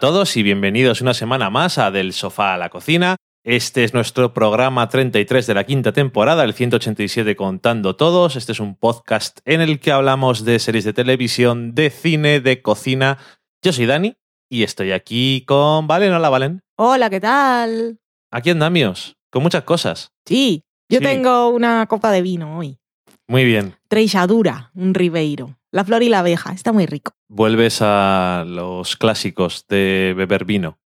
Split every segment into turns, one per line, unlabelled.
Todos y bienvenidos una semana más a Del Sofá a la Cocina. Este es nuestro programa 33 de la quinta temporada, el 187 contando todos. Este es un podcast en el que hablamos de series de televisión, de cine, de cocina. Yo soy Dani y estoy aquí con Valen. Hola, Valen.
Hola, ¿qué tal?
Aquí andamios, con muchas cosas.
Sí, yo
Sí.
tengo una copa de vino hoy.
Muy bien.
Treixadura, un ribeiro. La flor y la abeja, está muy rico.
Vuelves a los clásicos de beber vino.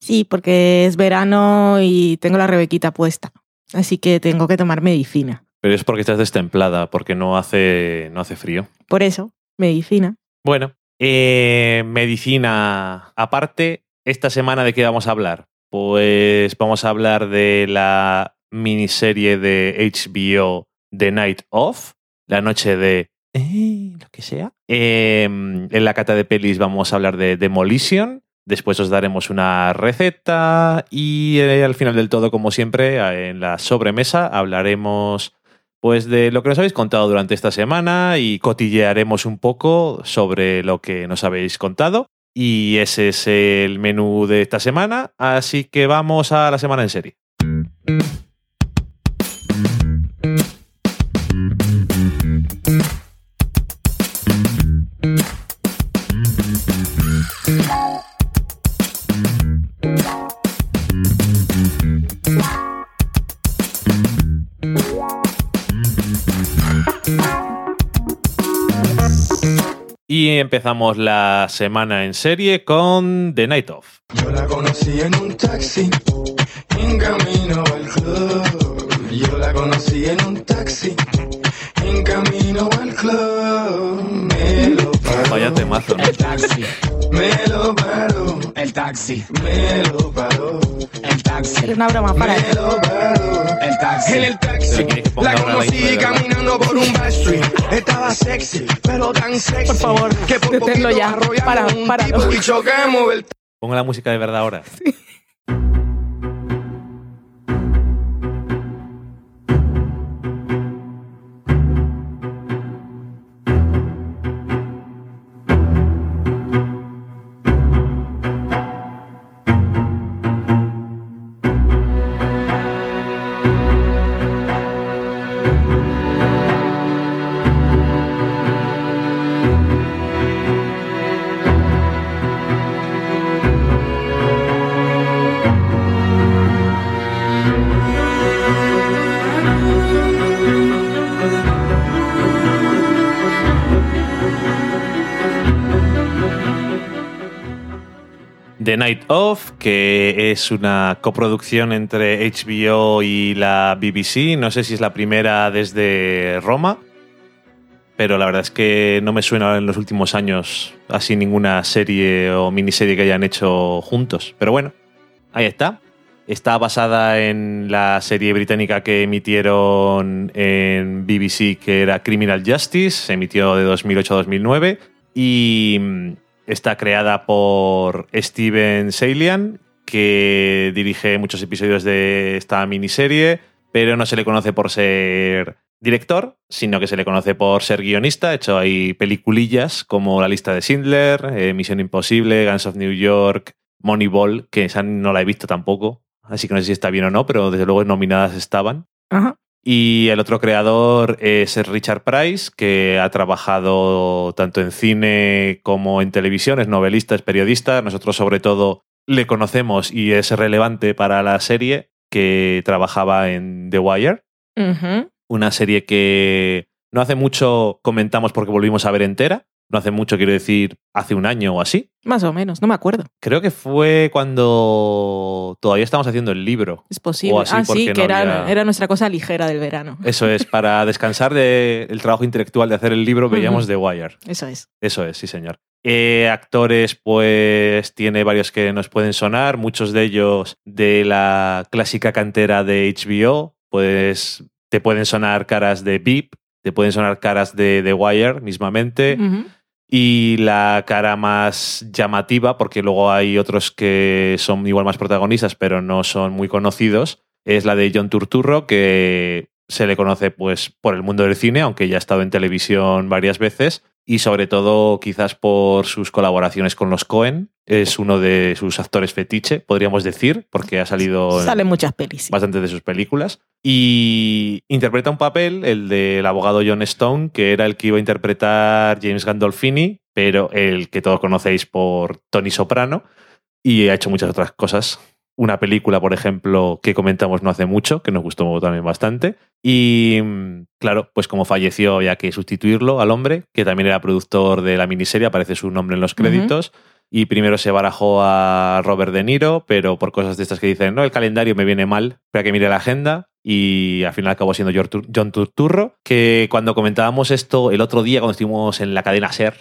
Sí, porque es verano y tengo la rebequita puesta. Así que tengo que tomar medicina.
Pero es porque estás destemplada, porque no hace, no hace frío.
Por eso, medicina.
Bueno, eh, medicina aparte, esta semana de qué vamos a hablar? Pues vamos a hablar de la miniserie de HBO The Night Of, la noche de... eh, lo que sea. Eh, en la cata de pelis vamos a hablar de Demolition. Después os daremos una receta y eh, al final del todo, como siempre, en la sobremesa hablaremos pues de lo que nos habéis contado durante esta semana y cotillearemos un poco sobre lo que nos habéis contado. Y ese es el menú de esta semana, así que vamos a la semana en serie. Empezamos la semana en serie con The Night Of.
Yo la conocí en un taxi, en camino al club. Yo la conocí en un taxi, en camino al club. Me lo paró,
Vaya temazo, ¿no?
El taxi,
me lo paró,
el taxi,
me lo paró,
el taxi,
Era una broma para
me lo paró.
el taxi.
En el taxi, la conocí caminando por un back street. Estaba sexy, pero tan sexy.
Por favor,
que por
deténlo
poquito
ya. Para,
tipo y chocamos el
Pongo la música de verdad ahora. The Night Of, que es una coproducción entre HBO y la BBC. No sé si es la primera desde Roma, pero la verdad es que no me suena en los últimos años así ninguna serie o miniserie que hayan hecho juntos. Pero bueno, ahí está. Está basada en la serie británica que emitieron en BBC, que era Criminal Justice, se emitió de 2008 a 2009, y está creada por Steven Salian, que dirige muchos episodios de esta miniserie, pero no se le conoce por ser director, sino que se le conoce por ser guionista. Ha hecho ahí peliculillas como La lista de Schindler, eh, Misión Imposible, Guns of New York, Moneyball, que esa no la he visto tampoco, así que no sé si está bien o no, pero desde luego nominadas estaban.
Ajá.
Y el otro creador es Richard Price, que ha trabajado tanto en cine como en televisión, es novelista, es periodista. Nosotros sobre todo le conocemos y es relevante para la serie que trabajaba en The Wire, una serie que no hace mucho comentamos porque volvimos a ver entera. No hace mucho, quiero decir, hace un año o así.
Más o menos, no me acuerdo.
Creo que fue cuando todavía estábamos haciendo el libro.
Es posible.
O así,
ah, sí,
no
que era,
había-
era nuestra cosa ligera del verano.
Eso es, para descansar del trabajo intelectual de hacer el libro, veíamos
Ujú.
The Wire.
Eso es.
Eso es, sí, señor. Eh, actores, pues tiene varios que nos pueden sonar, muchos de ellos de la clásica cantera de HBO, pues te pueden sonar caras de Beep, te pueden sonar caras de The Wire mismamente. Y la cara más llamativa, porque luego hay otros que son igual más protagonistas, pero no son muy conocidos, es la de John Turturro, que se le conoce pues por el mundo del cine, aunque ya ha estado en televisión varias veces y sobre todo quizás por sus colaboraciones con los Cohen. Es uno de sus actores fetiche, podríamos decir, porque ha salido
Sale
en
muchas pelis.
bastantes de sus películas. Y interpreta un papel, el del abogado John Stone, que era el que iba a interpretar James Gandolfini, pero el que todos conocéis por Tony Soprano, y ha hecho muchas otras cosas. Una película, por ejemplo, que comentamos no hace mucho, que nos gustó también bastante. Y mm, claro, pues como falleció, había que sustituirlo al hombre, que también era productor de la miniserie, aparece su nombre en los créditos. Y primero se barajó a Robert De Niro, pero por cosas de estas que dicen, no, el calendario me viene mal, espera que mire la agenda. Y al final acabó siendo John Tur- John Turturro, que cuando comentábamos esto el otro día, cuando estuvimos en la cadena SER,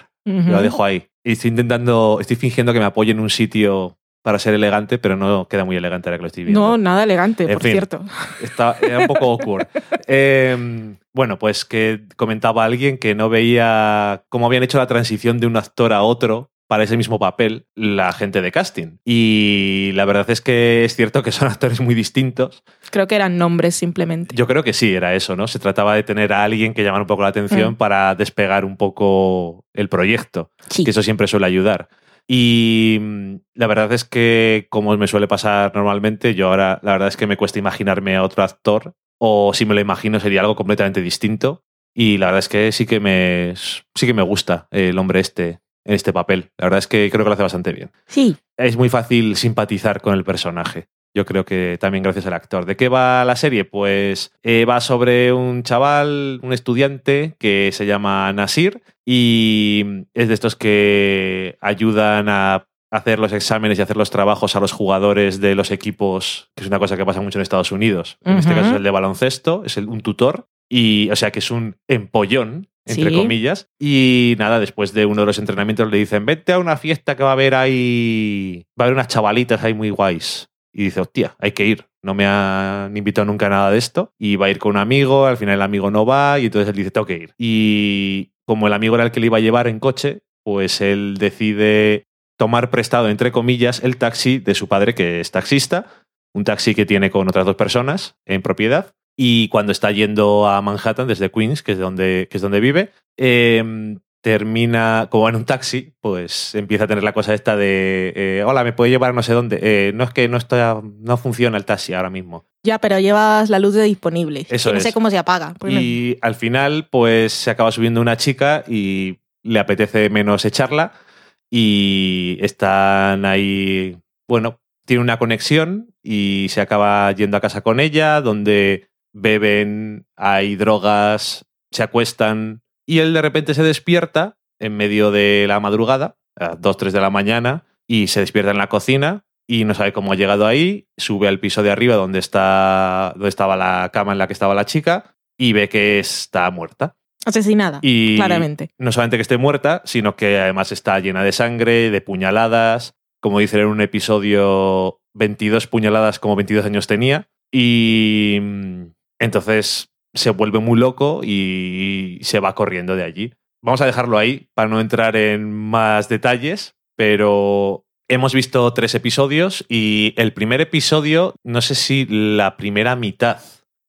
lo dejo ahí. Y estoy intentando, estoy fingiendo que me apoye en un sitio para ser elegante, pero no queda muy elegante ahora que lo estoy viendo.
No, nada elegante,
En
por
fin.
cierto.
Está, era un poco awkward. Eh, bueno, pues que comentaba alguien que no veía cómo habían hecho la transición de un actor a otro para ese mismo papel la gente de casting. Y la verdad es que es cierto que son actores muy distintos.
Creo que eran nombres simplemente.
Yo creo que sí, era eso, ¿no? Se trataba de tener a alguien que llamara un poco la atención
Mm.
para despegar un poco el proyecto
Sí.
que eso siempre suele ayudar. Y mm, la verdad es que, como me suele pasar normalmente, yo ahora la verdad es que me cuesta imaginarme a otro actor, o si me lo imagino sería algo completamente distinto. Y la verdad es que sí que me, sí que me gusta el hombre este en este papel. La verdad es que creo que lo hace bastante bien.
Sí,
Es muy fácil simpatizar con el personaje. Yo creo que también gracias al actor. ¿De qué va la serie? Pues eh, va sobre un chaval, un estudiante que se llama Nasir y es de estos que ayudan a hacer los exámenes y hacer los trabajos a los jugadores de los equipos, que es una cosa que pasa mucho en Estados Unidos. En este caso es el de baloncesto, es el- un tutor y o sea que es un empollón entre
Sí.
comillas y nada después de uno de los entrenamientos le dicen vete a una fiesta que va a haber ahí va a haber unas chavalitas ahí muy guays y dice hostia hay que ir. No me han invitado nunca a nada de esto y va a ir con un amigo al final el amigo no va y entonces él dice tengo que ir y como el amigo era el que le iba a llevar en coche pues él decide tomar prestado entre comillas el taxi de su padre que es taxista un taxi que tiene con otras dos personas en propiedad. Y cuando está yendo a Manhattan desde Queens, que es donde, que es donde vive, eh, termina, como va en un taxi, pues empieza a tener la cosa esta de, eh, hola, ¿me puede llevar a no sé dónde? Eh, no es que no, está, no funciona el taxi ahora mismo.
ya, pero llevas la luz de disponible.
Eso
que no
es.
sé cómo se apaga. no-
Y al final, pues se acaba subiendo una chica y le apetece menos echarla y están ahí, bueno, tiene una conexión y se acaba yendo a casa con ella, donde beben, hay drogas, se acuestan y él de repente se despierta en medio de la madrugada, a las 2, 3 de la mañana, y se despierta en la cocina y no sabe cómo ha llegado ahí, sube al piso de arriba donde, está, donde estaba la cama en la que estaba la chica y ve que está muerta.
Asesinada,
Y
claramente.
no solamente que esté muerta, sino que además está llena de sangre, de puñaladas. Como dicen en un episodio, 22 puñaladas como 22 años tenía. Y mm, entonces se vuelve muy loco y se va corriendo de allí. Vamos a dejarlo ahí para no entrar en más detalles, pero hemos visto tres episodios y el primer episodio, no sé si la primera mitad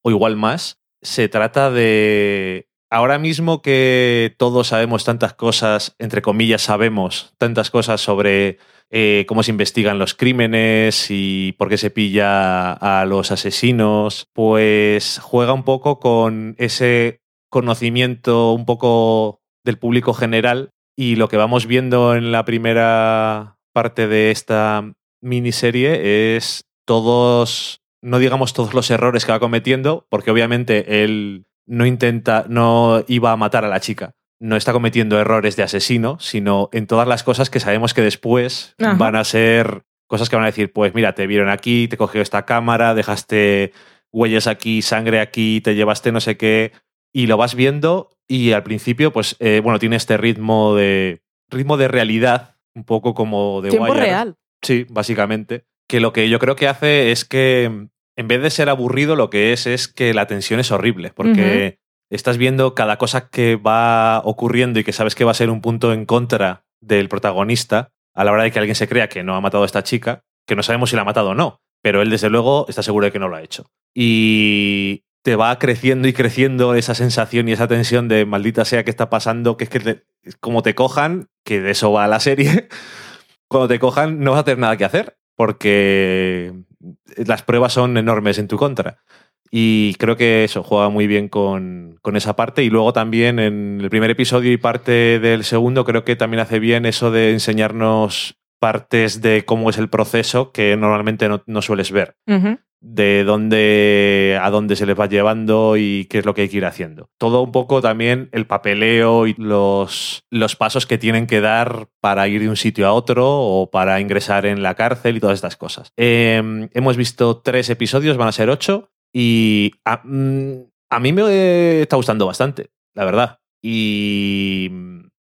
o igual más, se trata de ahora mismo que todos sabemos tantas cosas, entre comillas sabemos tantas cosas sobre eh, cómo se investigan los crímenes y por qué se pilla a los asesinos, pues juega un poco con ese conocimiento un poco del público general y lo que vamos viendo en la primera parte de esta miniserie es todos, no digamos todos los errores que va cometiendo, porque obviamente él no intenta, no iba a matar a la chica. No está cometiendo errores de asesino, sino en todas las cosas que sabemos que después
Ajá.
van a ser cosas que van a decir, pues mira, te vieron aquí, te cogió esta cámara, dejaste huellas aquí, sangre aquí, te llevaste no sé qué, y lo vas viendo y al principio, pues, eh, bueno, tiene este ritmo de ritmo de realidad, un poco como de
Tiempo
Wire.
real.
Sí, básicamente. Que lo que yo creo que hace es que en vez de ser aburrido, lo que es es que la tensión es horrible, porque estás viendo cada cosa que va ocurriendo y que sabes que va a ser un punto en contra del protagonista a la hora de que alguien se crea que no ha matado a esta chica, que no sabemos si la ha matado o no, pero él desde luego está seguro de que no lo ha hecho. Y te va creciendo y creciendo esa sensación y esa tensión de maldita sea que está pasando, que es que te- como te cojan, que de eso va la serie, cuando te cojan no vas a tener nada que hacer, porque las pruebas son enormes en tu contra. Y creo que eso juega muy bien con, con esa parte. Y luego también en el primer episodio y parte del segundo, creo que también hace bien eso de enseñarnos partes de cómo es el proceso que normalmente no, no sueles ver de dónde a dónde se les va llevando y qué es lo que hay que ir haciendo. Todo un poco también el papeleo y los, los pasos que tienen que dar para ir de un sitio a otro o para ingresar en la cárcel y todas estas cosas. Eh, hemos visto tres episodios, van a ser ocho, y a, mm, a mí me está gustando bastante, la verdad. Y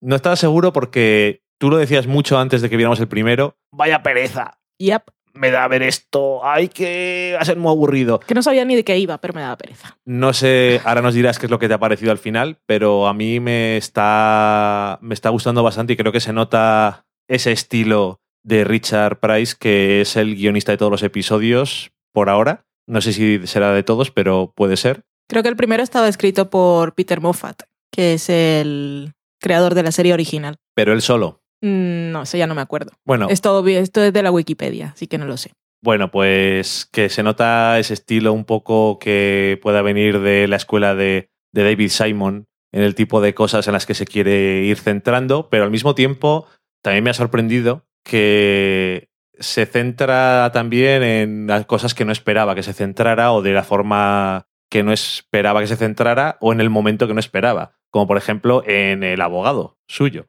no estaba seguro porque tú lo decías mucho antes de que viéramos el primero. Vaya pereza,
Yep.
me da ver esto, ay, que va a ser muy aburrido.
Que no sabía ni de qué iba, pero me daba pereza.
No sé, ahora nos dirás qué es lo que te ha parecido al final, pero a mí me está, me está gustando bastante y creo que se nota ese estilo de Richard Price, que es el guionista de todos los episodios por ahora. No sé si será de todos, pero puede ser.
Creo que el primero estaba escrito por Peter Moffat, que es el creador de la serie original.
Pero él solo.
Mm, No, eso ya no me acuerdo.
Bueno,
Esto, esto es de la Wikipedia, así que no lo sé.
Bueno, pues que se nota ese estilo un poco que pueda venir de la escuela de, de David Simon en el tipo de cosas en las que se quiere ir centrando, pero al mismo tiempo también me ha sorprendido que se centra también en las cosas que no esperaba que se centrara o de la forma que no esperaba que se centrara o en el momento que no esperaba, como por ejemplo en el abogado suyo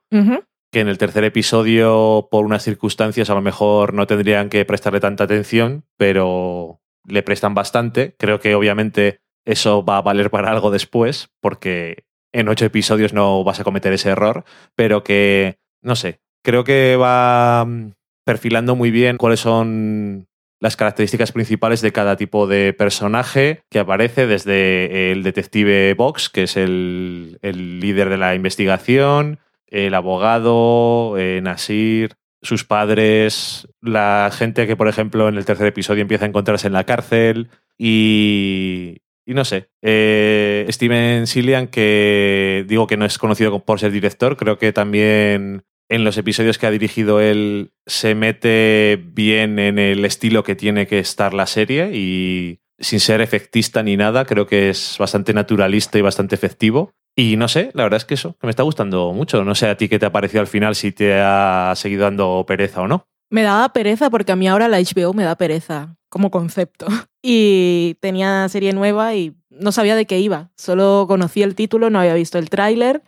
que en el tercer episodio, por unas circunstancias, a lo mejor no tendrían que prestarle tanta atención, pero le prestan bastante. Creo que obviamente eso va a valer para algo después, porque en ocho episodios no vas a cometer ese error, pero que, no sé, creo que va mm, perfilando muy bien cuáles son las características principales de cada tipo de personaje que aparece, desde el detective Vox, que es el, el líder de la investigación, el abogado, eh, Nasir, sus padres, la gente que, por ejemplo, en el tercer episodio empieza a encontrarse en la cárcel y, y no sé. eh, Steven Cillian, que digo que no es conocido por ser director, creo que también en los episodios que ha dirigido él se mete bien en el estilo que tiene que estar la serie y sin ser efectista ni nada, creo que es bastante naturalista y bastante efectivo. Y no sé, la verdad es que eso, me está gustando mucho. No sé a ti qué te ha parecido al final, si te ha seguido dando pereza o no.
Me daba pereza porque a mí ahora la HBO me da pereza como concepto. Y tenía serie nueva y no sabía de qué iba. Solo conocía el título, no había visto el tráiler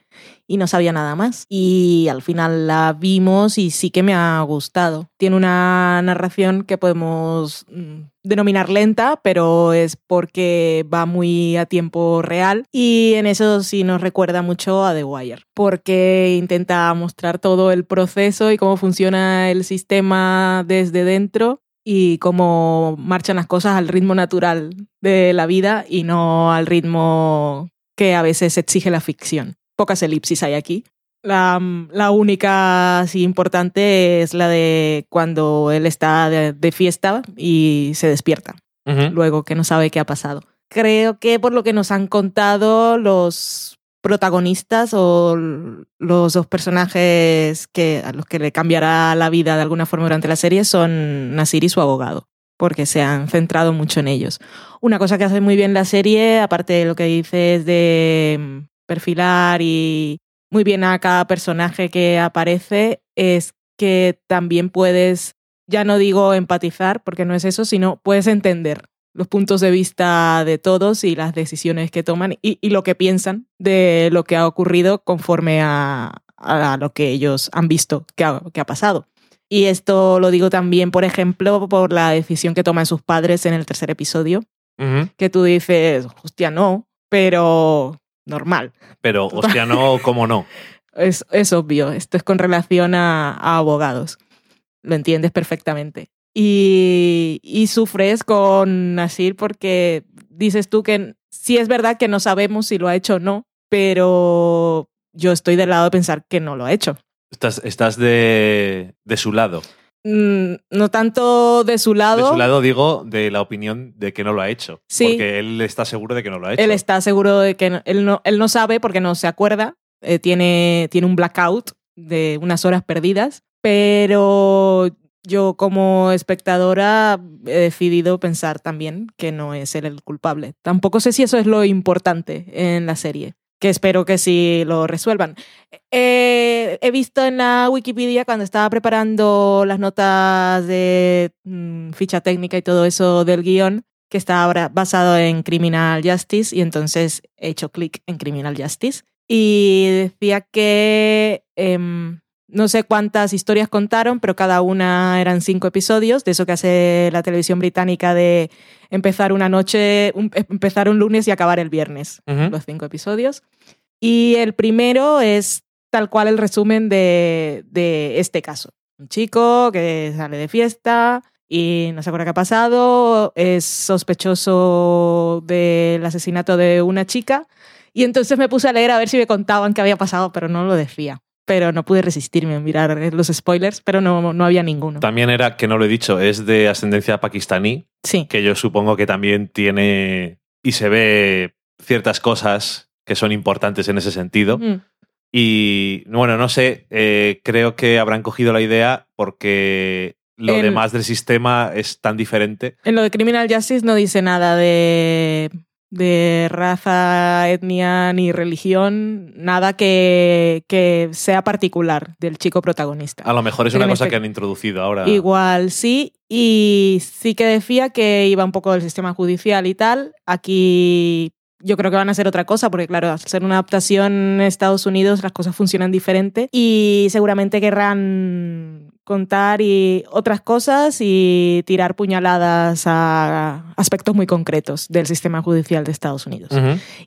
y no sabía nada más. Y al final la vimos y sí que me ha gustado. Tiene una narración que podemos mm, denominar lenta, pero es porque va muy a tiempo real. Y en eso sí nos recuerda mucho a The Wire, porque intenta mostrar todo el proceso y cómo funciona el sistema desde dentro y cómo marchan las cosas al ritmo natural de la vida y no al ritmo que a veces exige la ficción. Pocas elipsis hay aquí. La, la única así importante es la de cuando él está de, de fiesta y se despierta, luego que no sabe qué ha pasado. Creo que por lo que nos han contado los protagonistas o los dos personajes que, a los que le cambiará la vida de alguna forma durante la serie son Nasir y su abogado, porque se han centrado mucho en ellos. Una cosa que hace muy bien la serie, aparte de lo que dices de perfilar y muy bien a cada personaje que aparece, es que también puedes, ya no digo empatizar, porque no es eso, sino puedes entender los puntos de vista de todos y las decisiones que toman y, y lo que piensan de lo que ha ocurrido conforme a, a lo que ellos han visto que ha, que ha pasado. Y esto lo digo también, por ejemplo, por la decisión que toman sus padres en el tercer episodio,
Ujú.
que tú dices, hostia, no, pero normal.
Pero, hostia, no, ¿cómo no?
Es, es obvio, esto es con relación a, a abogados. Lo entiendes perfectamente. Y, y sufres con Nasir porque dices tú que sí es verdad que no sabemos si lo ha hecho o no, pero yo estoy del lado de pensar que no lo ha hecho.
Estás, estás de, de su lado.
Mm, no tanto de su lado.
De su lado digo de la opinión de que no lo ha hecho.
Sí.
Porque él está seguro de que no lo ha hecho.
Él está seguro de que no- él, no, él no sabe porque no se acuerda. Eh, tiene, tiene un blackout de unas horas perdidas. Pero yo como espectadora he decidido pensar también que no es él el culpable. Tampoco sé si eso es lo importante en la serie. Que espero que sí lo resuelvan. Eh, he visto en la Wikipedia cuando estaba preparando las notas de mm, ficha técnica y todo eso del guion que está ahora basado en Criminal Justice y entonces he hecho clic en Criminal Justice y decía que em, no sé cuántas historias contaron, pero cada una eran cinco episodios, de eso que hace la televisión británica de empezar una noche, un- empezar un lunes y acabar el viernes, los cinco episodios. Y el primero es tal cual el resumen de, de este caso. Un chico que sale de fiesta y no se acuerda qué ha pasado, es sospechoso del asesinato de una chica y entonces me puse a leer a ver si me contaban qué había pasado, pero no lo decía. Pero no pude resistirme a mirar los spoilers, pero no, no había ninguno.
También era, que no lo he dicho, es de ascendencia pakistaní,
Sí,
que yo supongo que también tiene y se ve ciertas cosas que son importantes en ese sentido.
Mm.
Y bueno, no sé, eh, creo que habrán cogido la idea porque lo demás del sistema es tan diferente.
En lo de Criminal Justice no dice nada de, de raza, etnia ni religión, nada que, que sea particular del chico protagonista.
A lo mejor es
Pero
una cosa que han introducido ahora.
Igual sí, y sí que decía que iba un poco del sistema judicial y tal. Aquí yo creo que van a hacer otra cosa, porque claro, al ser una adaptación en Estados Unidos las cosas funcionan diferente y seguramente querrán contar y otras cosas y tirar puñaladas a aspectos muy concretos del sistema judicial de Estados Unidos.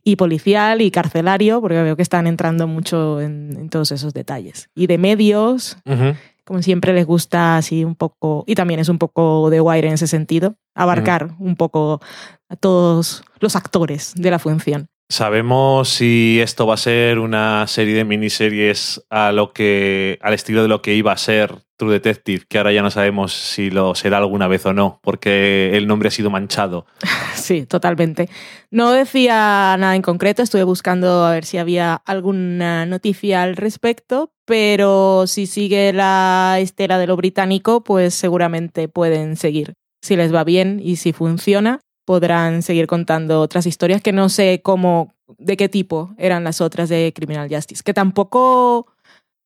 Y policial y carcelario, porque veo que están entrando mucho en, en todos esos detalles. Y de medios,
Ujú.
Como siempre les gusta así un poco, y también es un poco de Wire en ese sentido, abarcar un poco a todos los actores de la función.
¿Sabemos si esto va a ser una serie de miniseries a lo que, al estilo de lo que iba a ser True Detective, que ahora ya no sabemos si lo será alguna vez o no, porque el nombre ha sido manchado?
Sí, totalmente. No decía nada en concreto, estuve buscando a ver si había alguna noticia al respecto, pero si sigue la estela de lo británico, pues seguramente pueden seguir. Si les va bien y si funciona, podrán seguir contando otras historias que no sé cómo, de qué tipo eran las otras de Criminal Justice, que tampoco,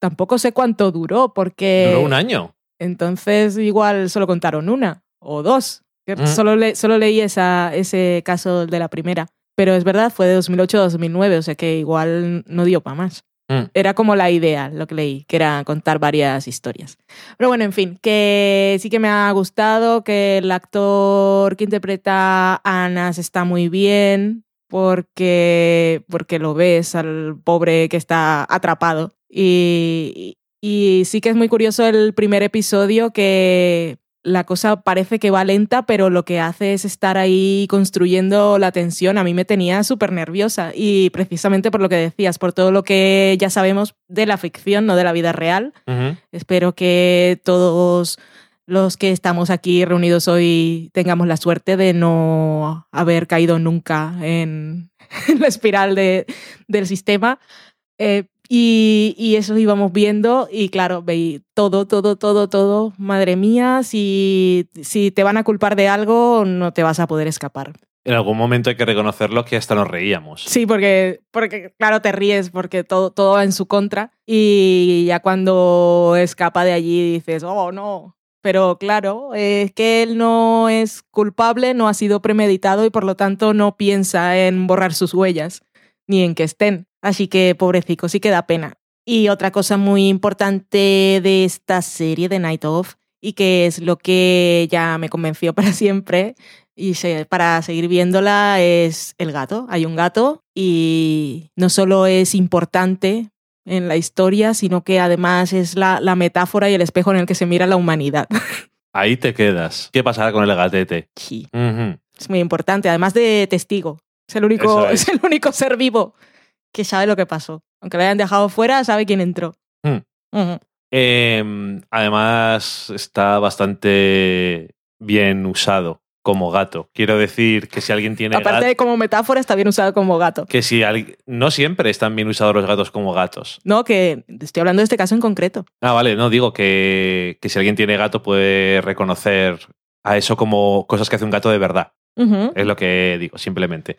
tampoco sé cuánto duró, porque...
Duró un año.
Entonces, igual solo contaron una o dos.
Mm.
Solo, le- solo leí esa, ese caso de la primera. Pero es verdad, fue de 2008 a 2009, o sea que igual no dio para más.
Mm.
Era como la idea, lo que leí, que era contar varias historias. Pero bueno, en fin, que sí que me ha gustado, que el actor que interpreta a Anas está muy bien, porque, porque lo ves al pobre que está atrapado. Y, y sí que es muy curioso el primer episodio que la cosa parece que va lenta, pero lo que hace es estar ahí construyendo la tensión. A mí me tenía súper nerviosa y precisamente por lo que decías, por todo lo que ya sabemos de la ficción, no de la vida real. Espero que todos los que estamos aquí reunidos hoy tengamos la suerte de no haber caído nunca en la espiral de- del sistema. Eh, y, y eso íbamos viendo y claro, veí todo, todo, todo, todo. Madre mía, si, si te van a culpar de algo, no te vas a poder escapar.
En algún momento hay que reconocerlo que hasta nos reíamos.
Sí, porque, porque claro, te ríes porque todo, todo va en su contra y ya cuando escapa de allí dices, oh, no. Pero claro, es que él no es culpable, no ha sido premeditado y por lo tanto no piensa en borrar sus huellas ni en que estén. Así que pobrecito, sí que da pena. Y otra cosa muy importante de esta serie de Night Of y que es lo que ya me convenció para siempre y se- para seguir viéndola es el gato. Hay un gato y no solo es importante en la historia, sino que además es la, la metáfora y el espejo en el que se mira la humanidad.
Ahí te quedas. ¿Qué pasará con el gatete?
Sí, es muy importante, además de testigo. Es el único,
es.
es el único ser vivo que sabe lo que pasó. Aunque lo hayan dejado fuera, sabe quién entró.
Mm.
Ujú.
Eh, además, está bastante bien usado como gato. Quiero decir que si alguien tiene
Aparte
gato,
de como metáfora, está bien usado como gato.
que si alguien- no siempre están bien usados los gatos como gatos.
No, que estoy hablando de este caso en concreto.
Ah, vale, no digo que, que si alguien tiene gato puede reconocer a eso como cosas que hace un gato de verdad. Es lo que digo, simplemente.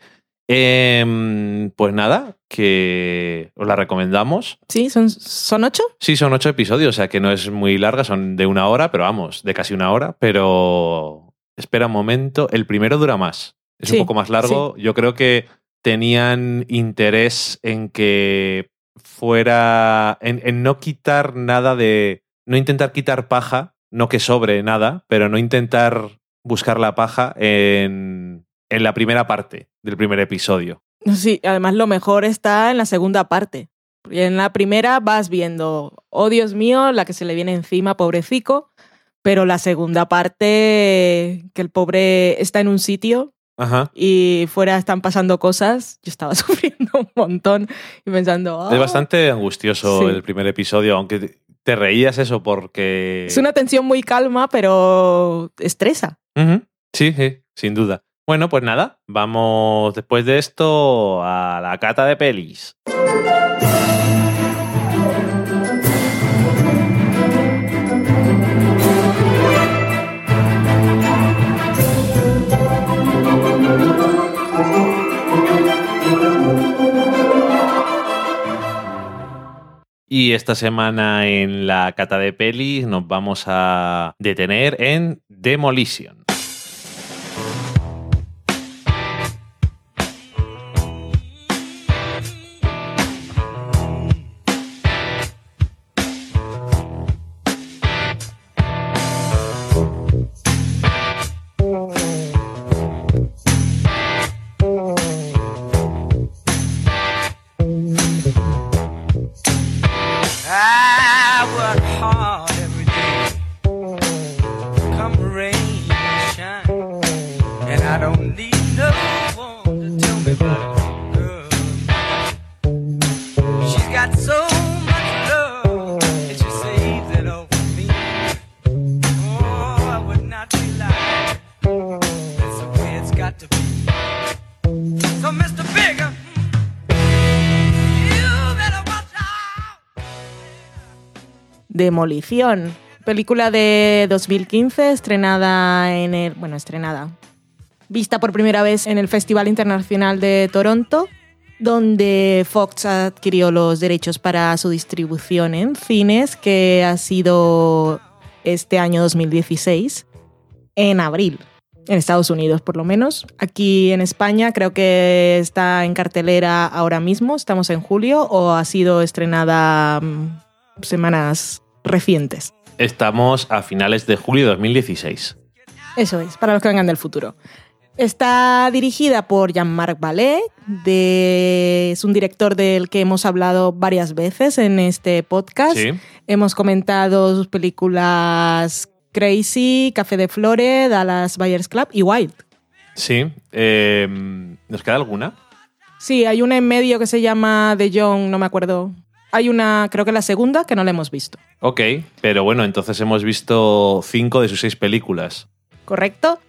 Em, pues nada, que os la recomendamos.
Sí, son, son ocho.
Sí, son ocho episodios, o sea que no es muy larga, son de una hora, pero vamos, de casi una hora. Pero espera un momento, el primero dura más, es
Sí,
un poco más largo. Yo creo que tenían interés en que fuera, en, en no quitar nada de, no intentar quitar paja, no que sobre nada, pero no intentar buscar la paja en, en la primera parte del primer episodio.
Sí, además lo mejor está en la segunda parte. Porque en la primera vas viendo, oh Dios mío, la que se le viene encima, pobrecico. Pero la segunda parte, que el pobre está en un sitio
Ajá.
y fuera están pasando cosas, yo estaba sufriendo un montón y pensando,
Es
"Ah".
bastante angustioso
Sí.
el primer episodio, aunque te- reías eso porque...
es una tensión muy calma, pero estresa.
Sí, sí, sin duda. Bueno, pues nada, vamos después de esto a la cata de pelis. Y esta semana en la cata de pelis nos vamos a detener en Demolition.
Ah!
Demolición. Película de 2015, estrenada en el. Bueno, estrenada. Vista por primera vez en el Festival Internacional de Toronto, donde Fox adquirió los derechos para su distribución en cines, que ha sido este año 2016, en abril. En Estados Unidos, por lo menos. Aquí en España creo que está en cartelera ahora mismo, estamos en julio, o ha sido estrenada mm, semanas recientes.
Estamos a finales de julio de 2016.
Eso es, para los que vengan del futuro. Está dirigida por Jean-Marc Ballet, de- es un director del que hemos hablado varias veces en este podcast.
Sí.
Hemos comentado sus películas Crazy, Café de Flores, Dallas Buyers Club y Wild.
Sí. eh, ¿Nos queda alguna?
Sí, hay una en medio que se llama The Young, no me acuerdo. Hay una, creo que la segunda, que no la hemos visto.
Ok, pero bueno, entonces hemos visto cinco de sus seis películas.
¿correcto?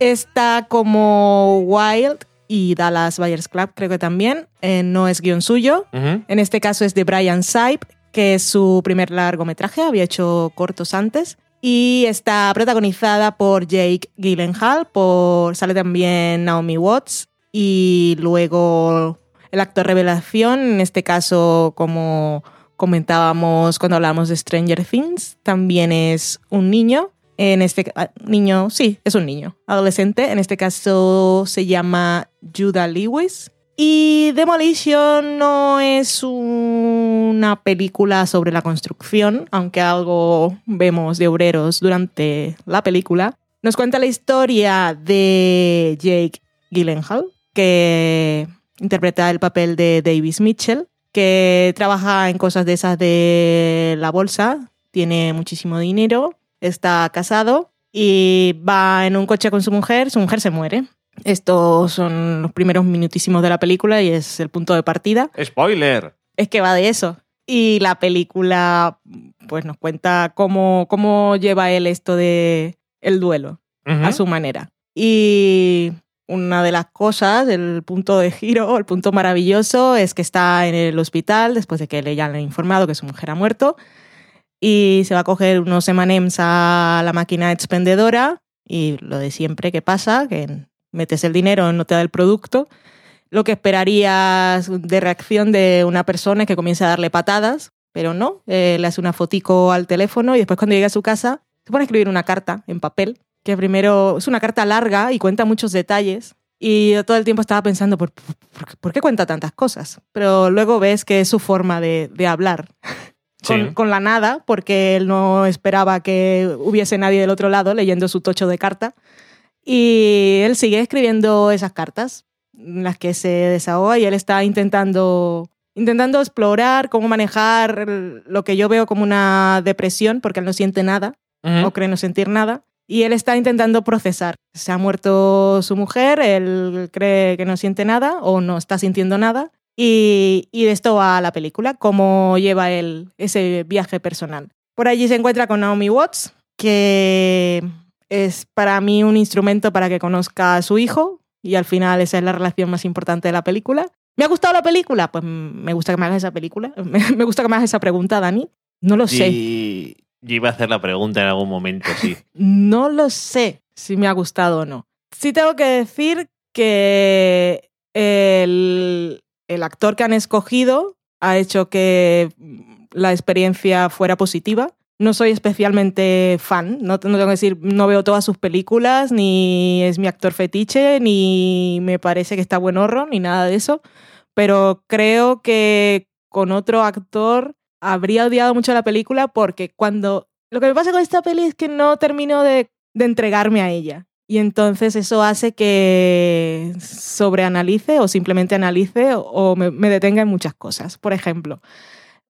Está como Wild y Dallas Buyers Club, creo que también. eh, no es guion suyo. En este caso es de Brian Sipe, que es su primer largometraje, había hecho cortos antes. Y está protagonizada por Jake Gyllenhaal, por, sale también Naomi Watts y luego el actor revelación, en este caso como comentábamos cuando hablábamos de Stranger Things, también es un niño. En este ah, niño, sí, es un niño, adolescente. En este caso se llama Judah Lewis. Y Demolition no es una película sobre la construcción, aunque algo vemos de obreros durante la película. Nos cuenta la historia de Jake Gyllenhaal, que interpreta el papel de Davis Mitchell, que trabaja en cosas de esas de la bolsa, tiene muchísimo dinero, está casado y va en un coche con su mujer, su mujer se muere. Estos son los primeros minutísimos de la película y es el punto de partida.
¡Spoiler!
Es que va de eso. Y la película pues nos cuenta cómo, cómo lleva él esto de el duelo a su manera. Y una de las cosas, el punto de giro, el punto maravilloso, es que está en el hospital después de que le hayan informado que su mujer ha muerto y se va a coger unos M&M's a la máquina expendedora y lo de siempre que pasa, que metes el dinero, no te da el producto. Lo que esperarías de reacción de una persona es que comience a darle patadas, pero no, eh, le hace una fotico al teléfono y después cuando llega a su casa se pone a escribir una carta en papel, que primero es una carta larga y cuenta muchos detalles. Y yo todo el tiempo estaba pensando, ¿por, por, por qué cuenta tantas cosas? Pero luego ves que es su forma de, de hablar con,
Sí.
con la nada, porque él no esperaba que hubiese nadie del otro lado leyendo su tocho de carta. Y él sigue escribiendo esas cartas, en las que se desahoga y él está intentando, intentando explorar cómo manejar lo que yo veo como una depresión, porque él no siente nada
Ujú.
o cree no sentir nada. Y él está intentando procesar. Se ha muerto su mujer, él cree que no siente nada o no está sintiendo nada. Y, y de esto va la película, cómo lleva él ese viaje personal. Por allí se encuentra con Naomi Watts, que es para mí un instrumento para que conozca a su hijo. Y al final esa es la relación más importante de la película. ¿Me ha gustado la película? Pues me gusta que me hagas esa película. Me gusta que me hagas esa pregunta, Dani. No lo sé.
Y yo iba a hacer la pregunta en algún momento, sí.
No lo sé si me ha gustado o no. Sí tengo que decir que el, el actor que han escogido ha hecho que la experiencia fuera positiva. No soy especialmente fan, no, no tengo que decir, no veo todas sus películas, ni es mi actor fetiche, ni me parece que está buen horror, ni nada de eso. Pero creo que con otro actor habría odiado mucho la película porque cuando... Lo que me pasa con esta peli es que no termino de, de entregarme a ella. Y entonces eso hace que sobreanalice o simplemente analice o, me, detenga en muchas cosas. Por ejemplo,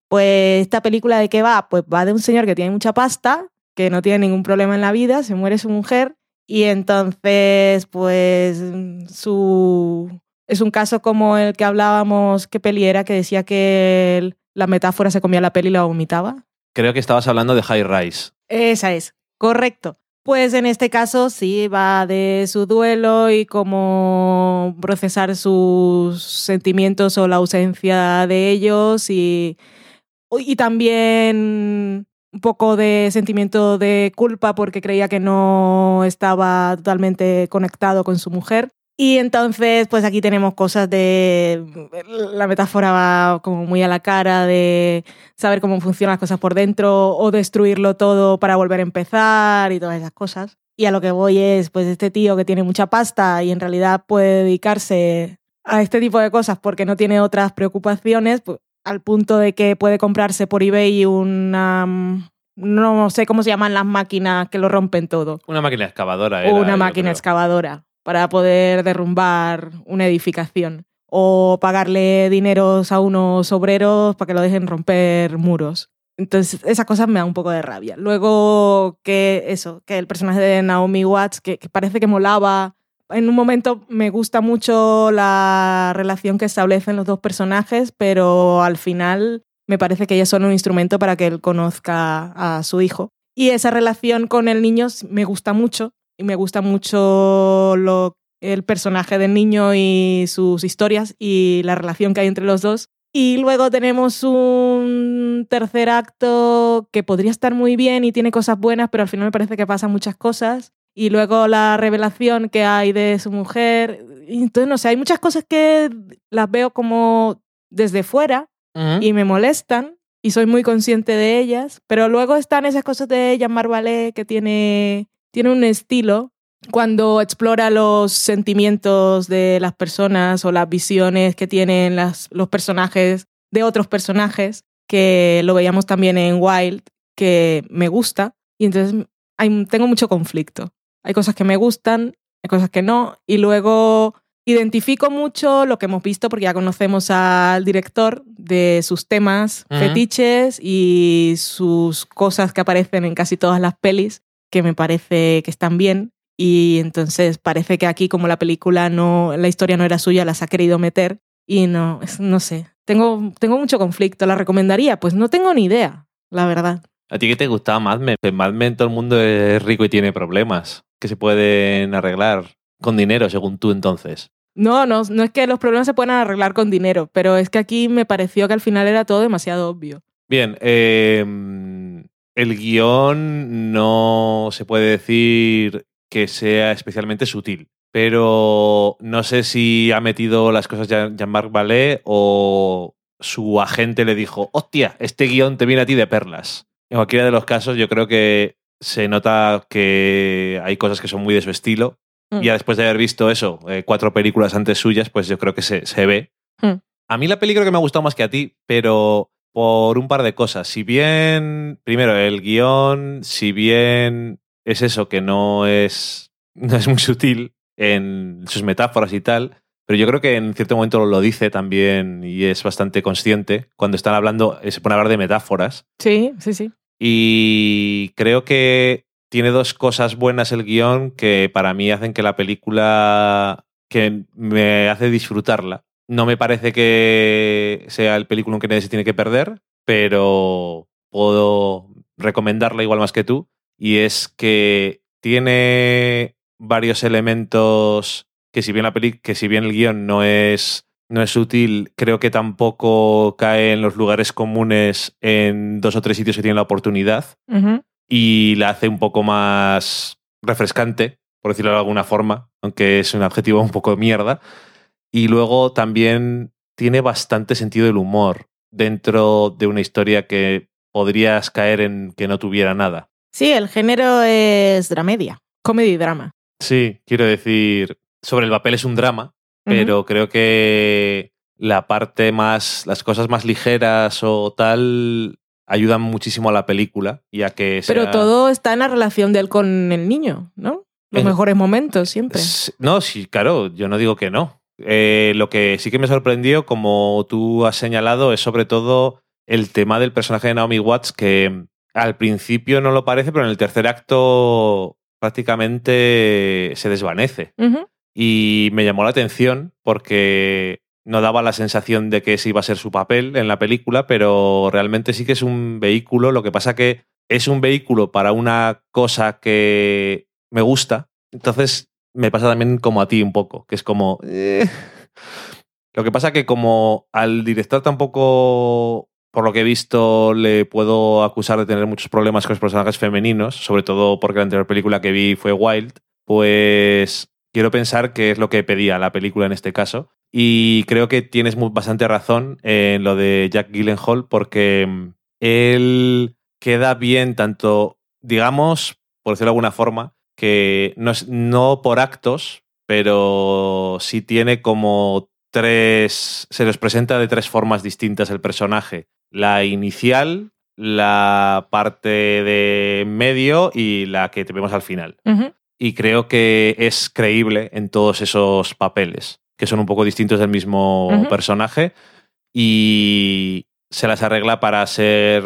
pues esta película de qué va, pues va de un señor que tiene mucha pasta, que no tiene ningún problema en la vida, se muere su mujer y entonces pues su es un caso como el que hablábamos, qué peli era, que decía que el- la metáfora se comía la peli y la vomitaba.
Creo que estabas hablando de High Rise.
Esa es, correcto. Pues en este caso sí va de su duelo y cómo procesar sus sentimientos o la ausencia de ellos y, y también un poco de sentimiento de culpa porque creía que no estaba totalmente conectado con su mujer. Y entonces, pues aquí tenemos cosas de. La metáfora va como muy a la cara de saber cómo funcionan las cosas por dentro o destruirlo todo para volver a empezar y todas esas cosas. Y a lo que voy es, pues, este tío que tiene mucha pasta y en realidad puede dedicarse a este tipo de cosas porque no tiene otras preocupaciones, pues, al punto de que puede comprarse por eBay una. No sé cómo se llaman las máquinas que lo rompen todo
Una máquina excavadora. era,
una máquina excavadora para poder derrumbar una edificación o pagarle dineros a unos obreros para que lo dejen romper muros. Entonces, esas cosas me dan un poco de rabia. Luego, que eso, que el personaje de Naomi Watts, que, que parece que molaba. En un momento me gusta mucho la relación que establecen los dos personajes, pero al final me parece que ella es solo un instrumento para que él conozca a su hijo. Y esa relación con el niño me gusta mucho, y me gusta mucho lo, el personaje del niño y sus historias y la relación que hay entre los dos. Y luego tenemos un tercer acto que podría estar muy bien y tiene cosas buenas, pero al final me parece que pasan muchas cosas. Y luego la revelación que hay de su mujer. Entonces, no sé, hay muchas cosas que las veo como desde fuera y me molestan y soy muy consciente de ellas, pero luego están esas cosas de Jean-Marc Vallée que tiene, tiene un estilo cuando explora los sentimientos de las personas o las visiones que tienen las, los personajes de otros personajes, que lo veíamos también en Wild, que me gusta, y entonces hay, tengo mucho conflicto. Hay cosas que me gustan, hay cosas que no, y luego identifico mucho lo que hemos visto porque ya conocemos al director de sus temas fetiches y sus cosas que aparecen en casi todas las pelis que me parece que están bien y entonces parece que aquí como la película no la historia no era suya las ha querido meter y no no sé tengo tengo mucho conflicto la recomendaría pues no tengo ni idea la verdad
¿A ti qué te gustaba Mad Men? En Mad Men todo el mundo es rico y tiene problemas que se pueden arreglar con dinero, según tú entonces.
No, no, no es que los problemas se puedan arreglar con dinero, pero es que aquí me pareció que al final era todo demasiado obvio.
Bien, eh, el guion no se puede decir que sea especialmente sutil, pero no sé si ha metido las cosas Jean- Jean-Marc Vallée o su agente le dijo, hostia, este guion te viene a ti de perlas. En cualquiera de los casos yo creo que se nota que hay cosas que son muy de su estilo
Mm.
y ya después de haber visto eso, eh, cuatro películas antes suyas, pues yo creo que se, se ve.
Mm.
A mí la peli creo que me ha gustado más que a ti, pero por un par de cosas. Si bien, primero, el guion, si bien es eso, que no es, no es muy sutil en sus metáforas y tal, pero yo creo que en cierto momento lo dice también y es bastante consciente. Cuando están hablando, eh, se pone a hablar de metáforas.
Sí, sí, sí.
Y creo que tiene dos cosas buenas el guion que para mí hacen que la película que me hace disfrutarla. No me parece que sea el película que nadie se tiene que perder, pero puedo recomendarla igual más que tú. Y es que tiene varios elementos que si bien la peli que si bien el guion no es no es útil, creo que tampoco cae en los lugares comunes en dos o tres sitios que tienen la oportunidad y la hace un poco más refrescante, por decirlo de alguna forma, aunque es un adjetivo un poco de mierda. Y luego también tiene bastante sentido del humor dentro de una historia que podrías caer en que no tuviera nada.
Sí, el género es dramedia, comedy drama.
Sí, quiero decir, sobre el papel es un drama, pero creo que la parte más, las cosas más ligeras o tal ayudan muchísimo a la película y a que
Pero
sea-
todo está en la relación de él con el niño, ¿no? Los
Eh,
mejores momentos siempre.
No, sí, claro, yo no digo que no. Eh, lo que sí que me sorprendió, como tú has señalado, es sobre todo el tema del personaje de Naomi Watts, que al principio no lo parece, pero en el tercer acto prácticamente se desvanece. Y me llamó la atención porque no daba la sensación de que ese iba a ser su papel en la película, pero realmente sí que es un vehículo. Lo que pasa que es un vehículo para una cosa que me gusta. Entonces me pasa también como a ti un poco, que es como... eh. Lo que pasa que como al director tampoco, por lo que he visto, le puedo acusar de tener muchos problemas con los personajes femeninos, sobre todo porque la anterior película que vi fue Wild, pues quiero pensar que es lo que pedía la película en este caso. Y creo que tienes bastante razón en lo de Jack Gyllenhaal porque mm, él queda bien tanto, digamos, por decirlo de alguna forma, que no, es- no por actos, pero sí tiene como tres, se los presenta de tres formas distintas el personaje. La inicial, la parte de medio y la que vemos al final y creo que es creíble en todos esos papeles, que son un poco distintos del mismo personaje y se las arregla para ser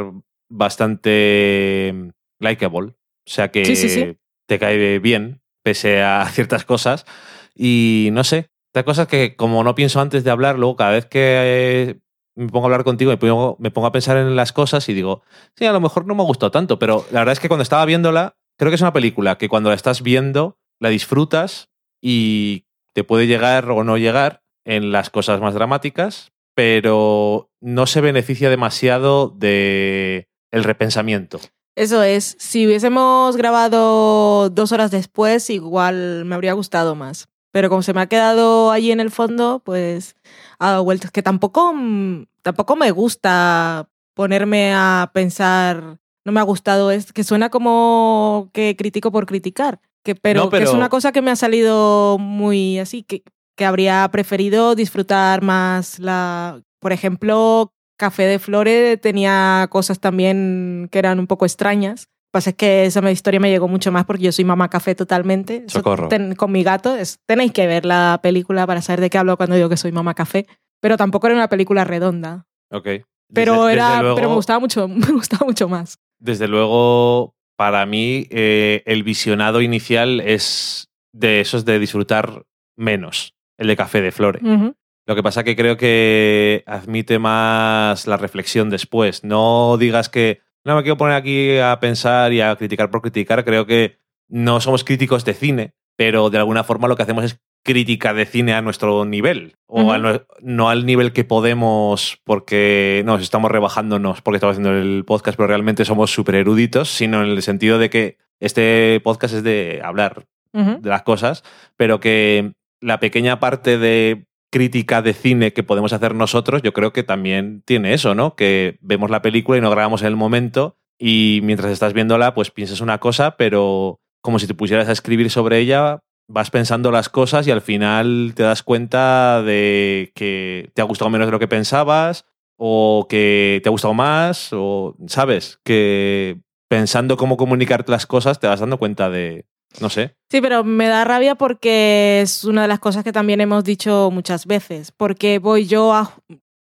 bastante likable, o sea que
Sí, sí, sí.
Te cae bien pese a ciertas cosas y no sé, hay cosas que como no pienso antes de hablarlo, cada vez que eh, me pongo a hablar contigo me pongo, me pongo a pensar en las cosas y digo, sí, a lo mejor no me ha gustado tanto, pero la verdad es que cuando estaba viéndola, creo que es una película que cuando la estás viendo, la disfrutas y te puede llegar o no llegar en las cosas más dramáticas, pero no se beneficia demasiado de el repensamiento.
Eso es. Si hubiésemos grabado dos horas después, igual me habría gustado más. Pero como se me ha quedado allí en el fondo, pues ha dado vueltas. Que tampoco, mm, tampoco me gusta ponerme a pensar, no me ha gustado, es que suena como que critico por criticar. Que, pero,
No,
que es una cosa que me ha salido muy así, que, que habría preferido disfrutar más la. Por ejemplo, Café de Flores tenía cosas también que eran un poco extrañas. Lo que pasa es que esa historia me llegó mucho más porque yo soy mamá café totalmente.
Socorro.
ten- con mi gato. es- tenéis que ver la película para saber de qué hablo cuando digo que soy mamá café. Pero tampoco era una película redonda.
Ok.
Pero,
Desde-
era,
desde luego-
pero me gustaba mucho, me gustaba mucho más.
Desde luego, para mí, eh, el visionado inicial es de esos de disfrutar menos, el de Café de Flores.
Ujú.
Lo que pasa que creo que admite más la reflexión después. No digas que no me quiero poner aquí a pensar y a criticar por criticar. Creo que no somos críticos de cine, pero de alguna forma lo que hacemos es crítica de cine a nuestro nivel. O al no al nivel que podemos porque nos estamos rebajándonos porque estamos haciendo el podcast, pero realmente somos súper eruditos, sino en el sentido de que este podcast es de hablar de las cosas, pero que la pequeña parte de crítica de cine que podemos hacer nosotros, yo creo que también tiene eso, ¿no? Que vemos la película y no grabamos en el momento y mientras estás viéndola, pues piensas una cosa, pero como si te pusieras a escribir sobre ella, vas pensando las cosas y al final te das cuenta de que te ha gustado menos de lo que pensabas o que te ha gustado más o, ¿sabes? Que pensando cómo comunicarte las cosas te vas dando cuenta de, no sé,
Sí, pero me da rabia porque es una de las cosas que también hemos dicho muchas veces, porque voy yo a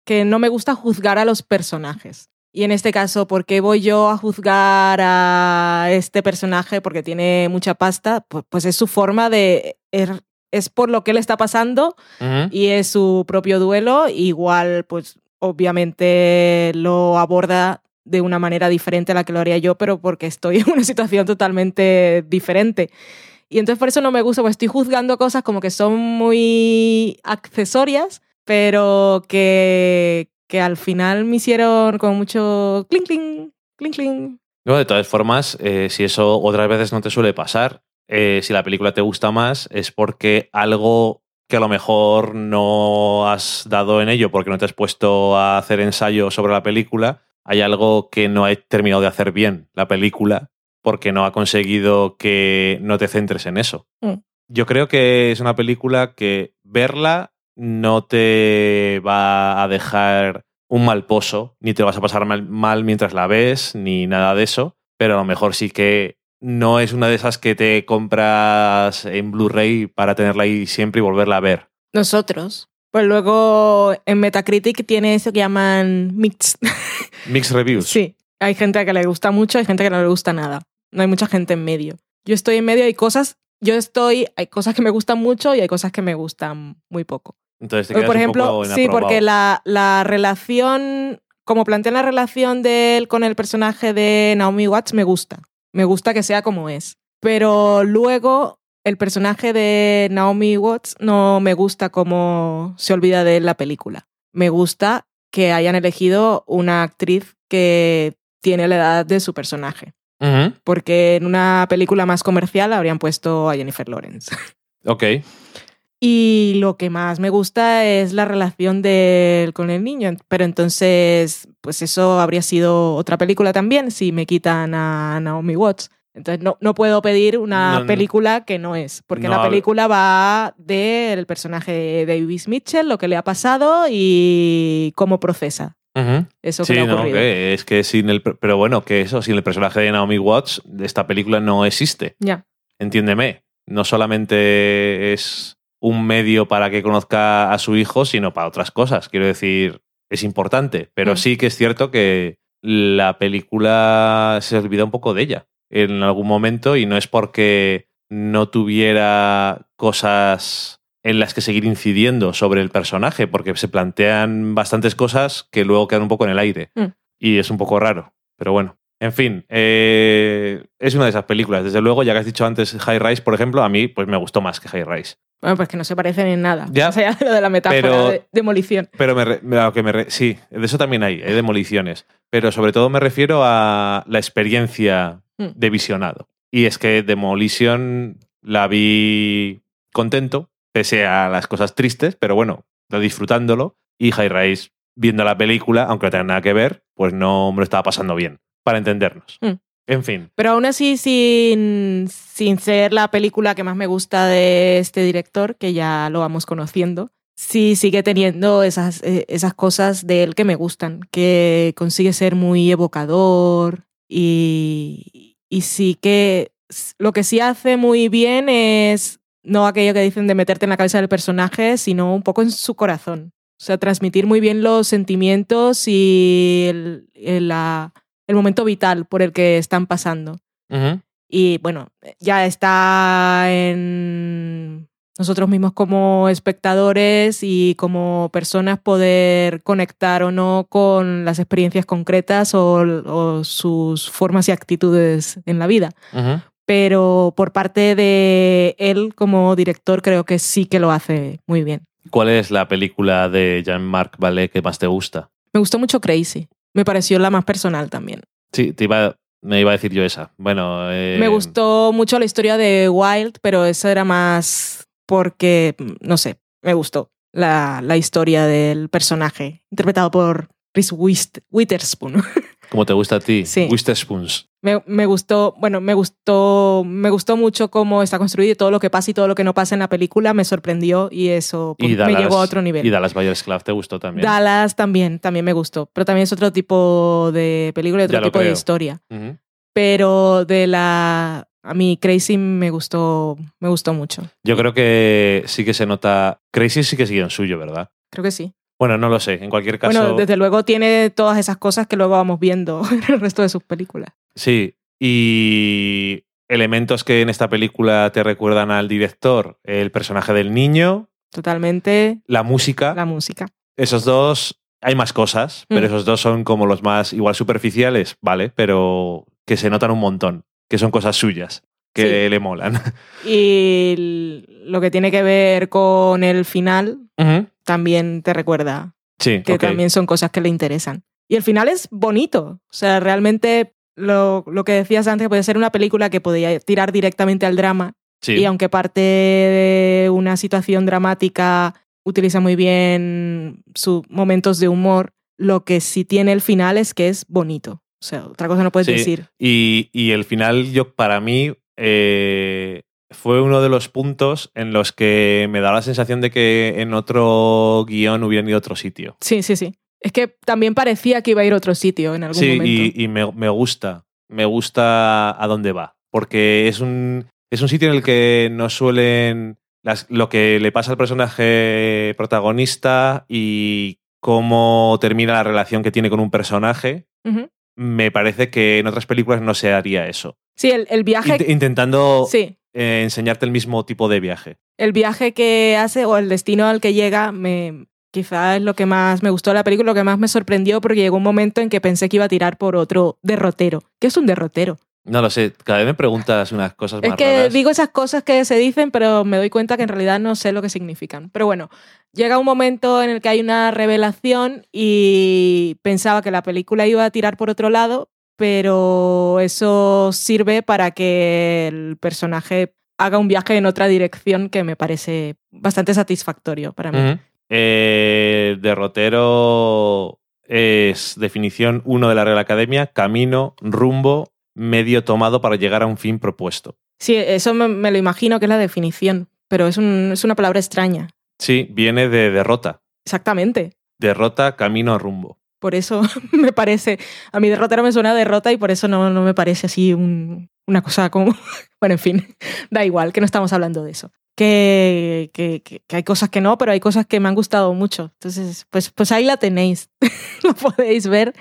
que no me gusta juzgar a los personajes. Y en este caso, ¿por qué voy yo a juzgar a este personaje porque tiene mucha pasta? Pues, pues es su forma de... er- Es por lo que le está pasando y es su propio duelo. Igual, pues obviamente lo aborda de una manera diferente a la que lo haría yo, pero porque estoy en una situación totalmente diferente. Y entonces por eso no me gusta, pues estoy juzgando cosas como que son muy accesorias, pero que, que al final me hicieron con mucho clink, clink, clink, clink.
De todas formas, eh, si eso otras veces no te suele pasar, eh, si la película te gusta más, es porque algo que a lo mejor no has dado en ello porque no te has puesto a hacer ensayo sobre la película, hay algo que no ha terminado de hacer bien la película porque no ha conseguido que no te centres en eso.
Mm.
Yo creo que es una película que verla no te va a dejar un mal pozo, ni te vas a pasar mal, mal mientras la ves, ni nada de eso, pero a lo mejor sí que no es una de esas que te compras en Blu-ray para tenerla ahí siempre y volverla a ver.
Nosotros. Pues luego en Metacritic tiene eso que llaman mixed.
Mixed reviews.
Sí, hay gente que le gusta mucho, hay gente que no le gusta nada. No hay mucha gente en medio. Yo estoy en medio, hay cosas, yo estoy, hay cosas que me gustan mucho y hay cosas que me gustan muy poco.
Entonces te quedas
por
un
ejemplo,
poco
sí, porque la, la relación, como plantean la relación de él con el personaje de Naomi Watts, me gusta. Me gusta que sea como es. Pero luego el personaje de Naomi Watts no me gusta como se olvida de él la película. Me gusta que hayan elegido una actriz que tiene la edad de su personaje. Porque en una película más comercial habrían puesto a Jennifer Lawrence.
Ok.
Y lo que más me gusta es la relación de él con el niño. Pero entonces, pues eso habría sido otra película también si me quitan a Naomi Watts. Entonces no, no puedo pedir una
No, no.
película que no es, porque la película va del personaje de Davis Mitchell, lo que le ha pasado y cómo procesa eso que
Sí,
le ha ocurrido.
que es que sin el. Pero bueno, que eso, sin el personaje de Naomi Watts, esta película no existe.
Ya.
Entiéndeme. No solamente es un medio para que conozca a su hijo, sino para otras cosas. Quiero decir, es importante. Pero
Mm.
sí que es cierto que la película se olvida un poco de ella en algún momento y no es porque no tuviera cosas en las que seguir incidiendo sobre el personaje, porque se plantean bastantes cosas que luego quedan un poco en el aire.
Mm.
Y es un poco raro, pero bueno. En fin, eh, es una de esas películas. Desde luego, ya que has dicho antes High Rise, por ejemplo, a mí pues me gustó más que High Rise.
Bueno, pues que no se parecen en nada.
Ya.
O sea, lo de la metáfora
Pero-
de demolición.
Pero me re- lo que me re- sí, de eso también hay, hay demoliciones. Pero sobre todo me refiero a la experiencia. De visionado. Y es que Demolition la vi contento, pese a las cosas tristes, pero bueno, disfrutándolo. Y High Rise, viendo la película, aunque no tenga nada que ver, pues no me lo estaba pasando bien, para entendernos.
Mm.
En fin,
Pero aún así, sin, sin ser la película que más me gusta de este director, que ya lo vamos conociendo, sí sigue teniendo esas, eh, esas cosas de él que me gustan, que consigue ser muy evocador y, y sí que lo que sí hace muy bien es no aquello que dicen de meterte en la cabeza del personaje, sino un poco en su corazón. O sea, transmitir muy bien los sentimientos y el- el- la- el momento vital por el que están pasando. Y bueno, ya está en, nosotros mismos como espectadores y como personas poder conectar o no con las experiencias concretas o, o sus formas y actitudes en la vida. Pero por parte de él como director creo que sí que lo hace muy bien.
¿Cuál es la película de Jean-Marc Vallée que más te gusta?
Me gustó mucho Crazy. Me pareció la más personal también.
Sí, te iba, me iba a decir yo esa. Bueno, eh,
Me gustó mucho la historia de Wild, pero esa era más porque, no sé, me gustó la, la historia del personaje, interpretado por Wist- Witherspoon.
Como te gusta a ti,
Sí.
Witherspoons.
me, me gustó, bueno, me gustó, me gustó mucho cómo está construido y todo lo que pasa y todo lo que no pasa en la película me sorprendió y eso pues, me llevó a otro nivel.
Y Dallas Buyers Club te gustó también.
Dallas también, también me gustó, pero también es otro tipo de película y otro tipo de historia. Pero de la a mí Crazy me gustó, me gustó mucho.
Yo creo que sí que se nota. Crazy sí que sigue en suyo, ¿verdad?
Creo que sí.
Bueno, no lo sé. En cualquier caso.
Bueno, desde luego tiene todas esas cosas que luego vamos viendo en el resto de sus películas.
Sí. Y elementos que en esta película te recuerdan al director: el personaje del niño,
Totalmente
la música.
la música.
Esos dos. Hay más cosas, pero
Mm.
esos dos son como los más igual superficiales, ¿vale? Pero que se notan un montón, que son cosas suyas, que le molan.
Y lo que tiene que ver con el final también te recuerda
Sí,
que también son cosas que le interesan. Y el final es bonito. O sea, realmente lo, lo que decías antes puede ser una película que podía tirar directamente al drama.
Sí.
Y aunque parte de una situación dramática utiliza muy bien sus momentos de humor, lo que sí tiene el final es que es bonito. O sea, otra cosa no puedes
Sí.
decir.
Y, y el final, yo para mí, eh, fue uno de los puntos en los que me da la sensación de que en otro guion hubieran ido a otro sitio.
Sí, sí, sí. Es que también parecía que iba a ir a otro sitio en algún
Sí,
momento.
y, y me, me gusta. Me gusta a dónde va. Porque es un, es un sitio en el que no suelen. las- lo que le pasa al personaje protagonista y cómo termina la relación que tiene con un personaje.
Ujú.
Me parece que en otras películas no se haría eso.
Sí, el, el viaje.
Int- intentando
Sí,
eh, enseñarte el mismo tipo de viaje.
el viaje que hace o el destino al que llega me quizá es lo que más me gustó de la película, lo que más me sorprendió porque llegó un momento en que pensé que iba a tirar por otro derrotero. ¿Qué es un derrotero?
No lo sé, cada vez me preguntas unas cosas
Es
más
que
raras.
digo esas cosas que se dicen, pero me doy cuenta que en realidad no sé lo que significan. Pero bueno, llega un momento en el que hay una revelación y pensaba que la película iba a tirar por otro lado, pero eso sirve para que el personaje haga un viaje en otra dirección que me parece bastante satisfactorio para mí.
Eh, derrotero es definición 1 de la Real Academia, camino, rumbo, medio tomado para llegar a un fin propuesto.
Sí, eso me, me lo imagino que es la definición, pero es, un- es una palabra extraña.
Sí, viene de derrota.
Exactamente.
Derrota, camino, rumbo.
Por eso me parece, a mi derrotero me suena a derrota y por eso no, no me parece así un- una cosa como, bueno, en fin, da igual, que no estamos hablando de eso. Que- que hay cosas que no, pero hay cosas que me han gustado mucho. Entonces, pues, pues ahí la tenéis, lo podéis ver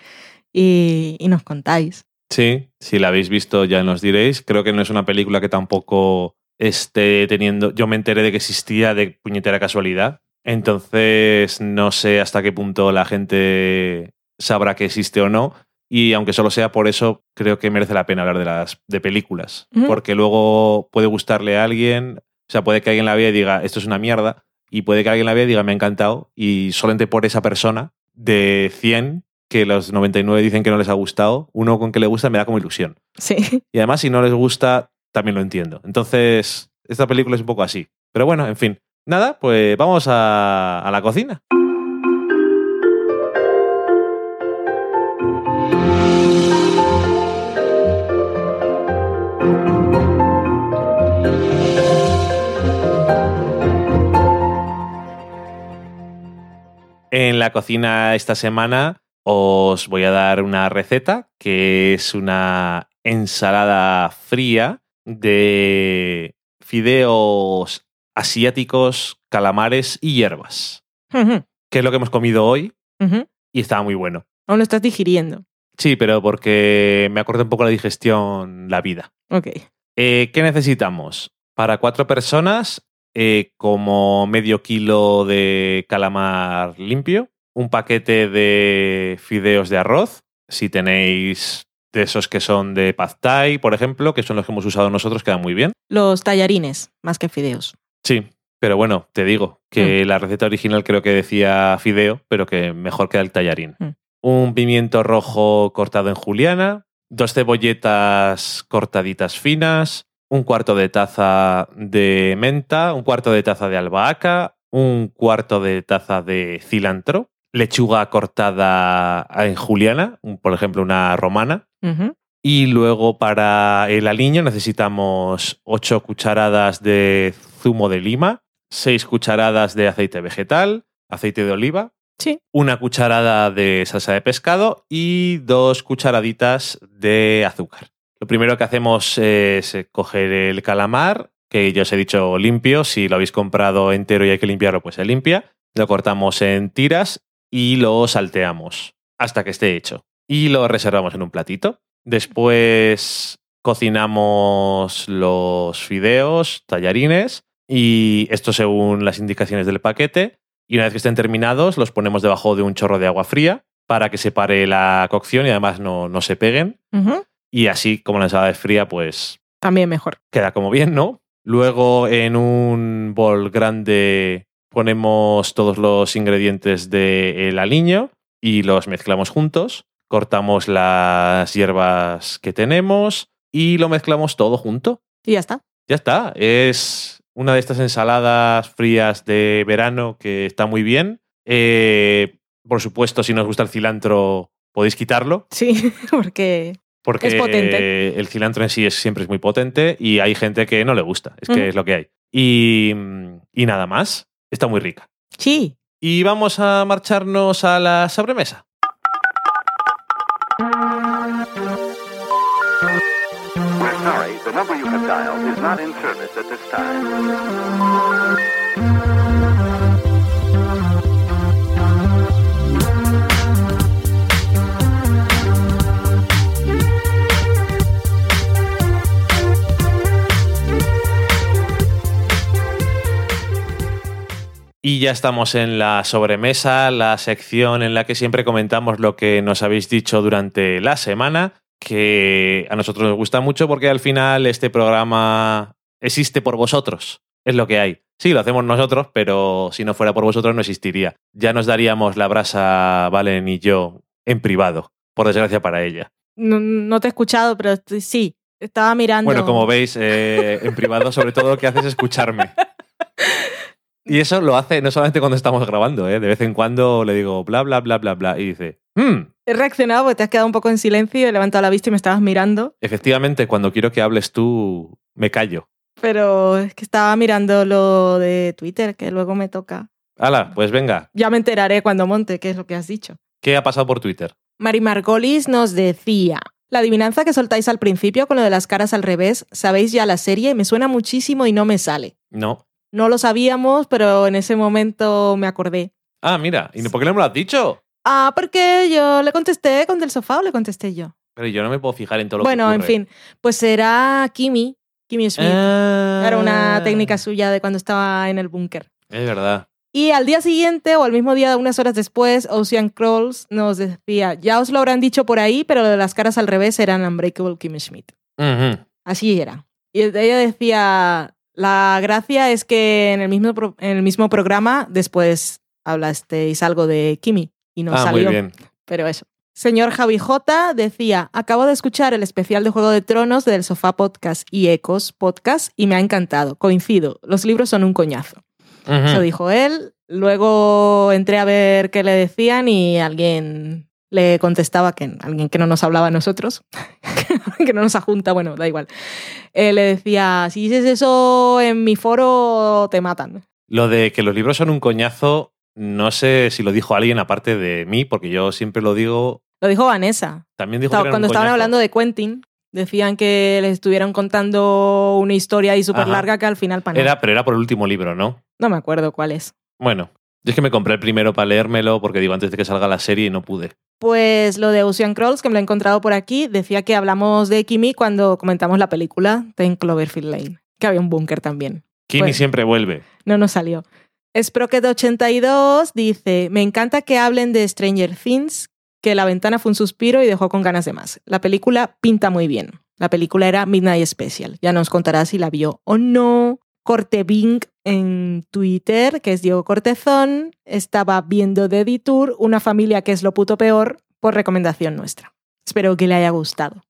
y, y nos contáis.
Sí, si la habéis visto ya nos diréis. Creo que no es una película que tampoco esté teniendo... Yo me enteré de que existía de puñetera casualidad. Entonces no sé hasta qué punto la gente sabrá que existe o no. Y aunque solo sea por eso, creo que merece la pena hablar de las de películas. Porque luego puede gustarle a alguien. O sea, puede que alguien la vea y diga, esto es una mierda. Y puede que alguien la vea y diga, me ha encantado. Y solamente por esa persona, de 100, que los 99 dicen que no les ha gustado, uno con que le gusta me da como ilusión.
Sí,
Y además, si no les gusta, también lo entiendo. Entonces, esta película es un poco así. Pero bueno, en fin. Nada, pues vamos a, a la cocina. En la cocina esta semana os voy a dar una receta que es una ensalada fría de fideos asiáticos, calamares y hierbas. Que es lo que hemos comido hoy y estaba muy bueno.
aún lo estás digiriendo.
Sí, pero porque me acorda un poco la digestión, la vida.
Ok.
Eh, ¿Qué necesitamos? Para cuatro personas, eh, como medio kilo de calamar limpio, un paquete de fideos de arroz, si tenéis de esos que son de pad thai, por ejemplo, que son los que hemos usado nosotros, quedan muy bien.
Los tallarines, más que fideos.
Sí, pero bueno, te digo que la receta original creo que decía fideo, pero que mejor queda el tallarín.
Mm.
Un pimiento rojo cortado en juliana, dos cebolletas cortaditas finas, un cuarto de taza de menta, un cuarto de taza de albahaca, un cuarto de taza de cilantro, lechuga cortada en juliana, un- por ejemplo una romana, y luego para el aliño necesitamos 8 cucharadas de zumo de lima, 6 cucharadas de aceite vegetal, aceite de oliva,
Sí.
una cucharada de salsa de pescado y dos cucharaditas de azúcar. Lo primero que hacemos es eh, coger el calamar, que ya os he dicho limpio, si lo habéis comprado entero y hay que limpiarlo, pues se limpia. Lo cortamos en tiras y lo salteamos hasta que esté hecho. Y lo reservamos en un platito. Después cocinamos los fideos, tallarines, y esto según las indicaciones del paquete. Y una vez que estén terminados, los ponemos debajo de un chorro de agua fría para que se pare la cocción y además no, no se peguen. Y así, como la ensalada es fría, pues
También mejor.
queda como bien, ¿no? Luego en un bol grande ponemos todos los ingredientes del aliño y los mezclamos juntos. Cortamos las hierbas que tenemos y lo mezclamos todo junto.
Y ya está.
Ya está. Es una de estas ensaladas frías de verano que está muy bien. Eh, por supuesto, si no os gusta el cilantro, podéis quitarlo.
Sí, porque
Porque
Es potente.
el cilantro en sí es, siempre es muy potente y hay gente que no le gusta. Es que es lo que hay. Y, y nada más. Está muy rica.
sí.
Y vamos a marcharnos a la sobremesa.
We're sorry, the number you have dialed is not in service at this time.
Y ya estamos en la sobremesa, la sección en la que siempre comentamos lo que nos habéis dicho durante la semana, que a nosotros nos gusta mucho porque al final este programa existe por vosotros. Es lo que hay. Sí, lo hacemos nosotros, pero si no fuera por vosotros no existiría. Ya nos daríamos la brasa, Valen y yo, en privado, por desgracia para ella.
No, no te he escuchado, pero sí. Estaba mirando.
Bueno, como veis, eh, en privado sobre todo lo que hace es escucharme. Y eso lo hace no solamente cuando estamos grabando, ¿eh? de vez en cuando le digo bla, bla, bla, bla, bla, y dice, "Hmm,
He reaccionado porque te has quedado un poco en silencio, he levantado la vista y me estabas mirando.
efectivamente, cuando quiero que hables tú, me callo.
Pero es que estaba mirando lo de Twitter, que luego me toca.
Hala, pues venga,
Ya me enteraré cuando monte qué es lo que has dicho.
¿qué ha pasado por Twitter?
Mari Margolis nos decía. La adivinanza que soltáis al principio con lo de las caras al revés, sabéis ya la serie, me suena muchísimo y no me sale.
No.
No lo sabíamos, pero en ese momento me acordé.
Ah, mira, ¿y por qué no me lo has dicho?
Ah, porque yo le contesté con del sofá o le contesté yo.
Pero yo no me puedo fijar en todo lo
Bueno,
que
en
ocurre.
fin, pues será Kimi, Kimi Smith.
Ah,
Era una técnica suya de cuando estaba en el búnker.
Es verdad.
Y al día siguiente o al mismo día, unas horas después, Ocean Crawls nos decía, ya os lo habrán dicho por ahí, pero lo de las caras al revés eran Unbreakable Kimmy Schmidt.
Ujú.
Así era. Y ella decía, la gracia es que en el mismo, pro- en el mismo programa después hablasteis algo de Kimi y no
ah,
salió.
muy bien.
Pero eso. Señor Javi J decía, acabo de escuchar el especial de Juego de Tronos del Sofá Podcast y Ecos Podcast y me ha encantado. Coincido, los libros son un coñazo. Eso dijo él. Luego entré a ver qué le decían y alguien le contestaba que alguien que no nos hablaba a nosotros, que no nos ajunta, bueno, da igual. Eh, le decía, si dices eso en mi foro, te matan.
Lo de que los libros son un coñazo, no sé si lo dijo alguien aparte de mí, porque yo siempre lo digo.
Lo dijo Vanessa.
También dijo que
cuando estaban
coñazo.
hablando de Quentin, decían que les estuvieron contando una historia ahí súper larga que al final para.
Era, pero era por el último libro, ¿no?
No me acuerdo cuál es.
Bueno, yo es que me compré el primero para leérmelo porque digo antes de que salga la serie y no pude.
Pues lo de Ocean Crawls, que me lo he encontrado por aquí, decía que hablamos de Kimi cuando comentamos la película de en Cloverfield Lane, que había un búnker también.
Kimi
Bueno.
siempre vuelve.
No nos salió. Sprocket82 dice, me encanta que hablen de Stranger Things, que la ventana fue un suspiro y dejó con ganas de más. La película pinta muy bien. La película era Midnight Special. Ya nos contará si la vio o no. Cortebing en Twitter, que es Diego Cortezón, estaba viendo de Editur una familia que es lo puto peor por recomendación nuestra. Espero que le haya gustado.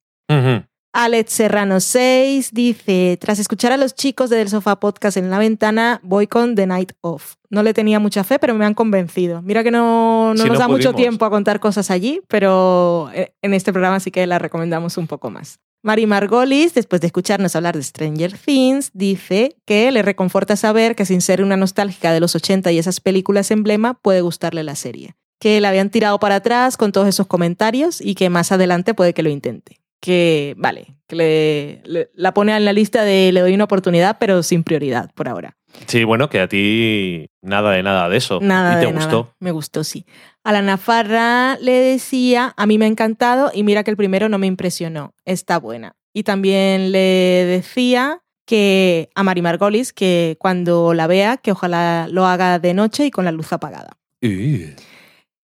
Alex Serrano 6 dice, tras escuchar a los chicos de Del Sofá Podcast en la ventana, voy con The Night Off. No le tenía mucha fe, pero me han convencido. Mira que no, no nos
no
da mucho tiempo a contar cosas allí, pero eh, en este programa sí que la recomendamos un poco más. Mari Margolis, después de escucharnos hablar de Stranger Things, dice que le reconforta saber que sin ser una nostálgica de los 80 y esas películas emblema, puede gustarle la serie. Que la habían tirado para atrás con todos esos comentarios y que más adelante puede que lo intente. Que, vale, que le, le- la pone en la lista de le doy una oportunidad, pero sin prioridad por ahora.
Sí, bueno, que a ti nada de nada de eso.
Nada
¿Y te
de
gustó?
nada. Me gustó, sí. A la Nafarra le decía, a mí me ha encantado y mira que el primero no me impresionó, está buena. Y también le decía que a Mari Margolis que cuando la vea, que ojalá lo haga de noche y con la luz apagada.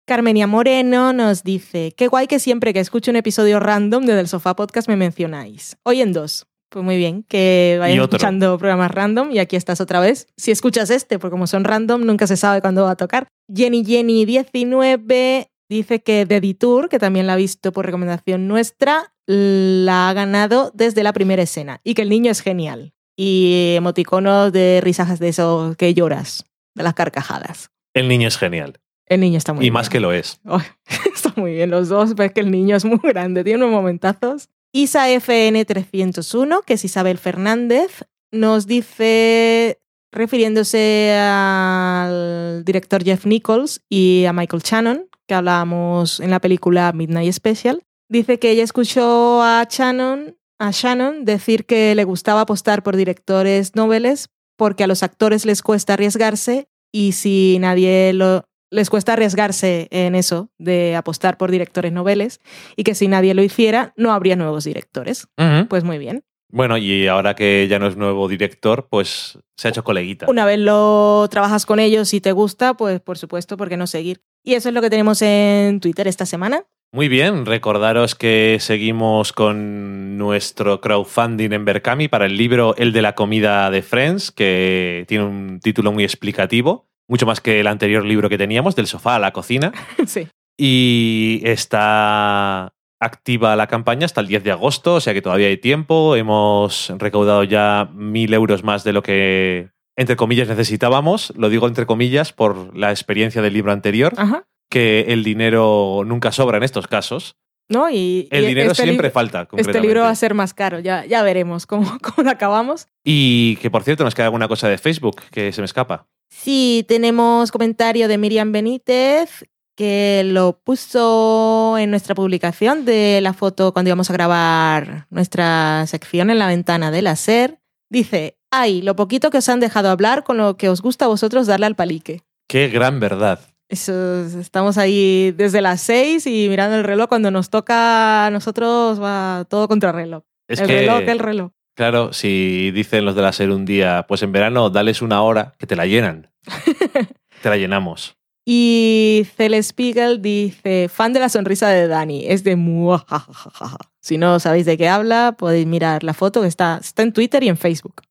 Carmenia Moreno nos dice, qué guay que siempre que escucho un episodio random de Del Sofá Podcast me mencionáis. Hoy en dos. Pues muy bien, que
otro.
escuchando programas random y aquí estás otra vez. Si escuchas este, porque como son random, nunca se sabe cuándo va a tocar. Jenny Jenny 19 dice que The Detour, que también la ha visto por recomendación nuestra, la ha ganado desde la primera escena y que el niño es genial. Y emoticonos de risas de esos que lloras, de las carcajadas.
El niño es genial.
El niño está muy
y
bien.
más que lo es.
Está muy bien los dos, ves que el niño es muy grande, tiene unos momentazos. Isa FN301, que es Isabel Fernández, nos dice, refiriéndose al director Jeff Nichols y a Michael Shannon, que hablábamos en la película Midnight Special, dice que ella escuchó a Shannon, a Shannon decir que le gustaba apostar por directores noveles porque a los actores les cuesta arriesgarse y si nadie lo, les cuesta arriesgarse en eso de apostar por directores noveles y que si nadie lo hiciera no habría nuevos directores. Pues muy bien.
Bueno, y ahora que ya no es nuevo director, pues se ha hecho coleguita.
Una vez lo trabajas con ellos y te gusta, pues por supuesto, ¿por qué no seguir? Y eso es lo que tenemos en Twitter esta semana.
Muy bien, recordaros que seguimos con nuestro crowdfunding en Berkami para el libro El de la comida de Friends, que tiene un título muy explicativo, mucho más que el anterior libro que teníamos, del sofá a la cocina.
sí.
Y está activa la campaña hasta el 10 de agosto, o sea que todavía hay tiempo. Hemos recaudado ya mil euros más de lo que, entre comillas, necesitábamos. Lo digo entre comillas por la experiencia del libro anterior,
Ajá.
que el dinero nunca sobra en estos casos.
¿No? Y,
El
y
dinero
este
siempre falta.
Este libro va a ser más caro, ya, ya veremos cómo, cómo lo acabamos.
Y que por cierto, nos queda alguna cosa de Facebook que se me escapa.
Sí, tenemos comentario de Miriam Benítez que lo puso en nuestra publicación de la foto cuando íbamos a grabar nuestra sección en la ventana de la SER. Dice, ay, lo poquito que os han dejado hablar con lo que os gusta a vosotros darle al palique.
Qué gran verdad.
Eso, es- estamos ahí desde las seis y mirando el reloj. Cuando nos toca a nosotros va todo contra reloj.
Es
el
que,
reloj, el reloj.
claro, si dicen los de la SER un día, pues en verano dales una hora que te la llenan. te la llenamos.
Y Cele Spiegel dice, fan de la sonrisa de Dani, es de muajajajaja. Si no sabéis de qué habla, podéis mirar la foto que está, está en Twitter y en Facebook.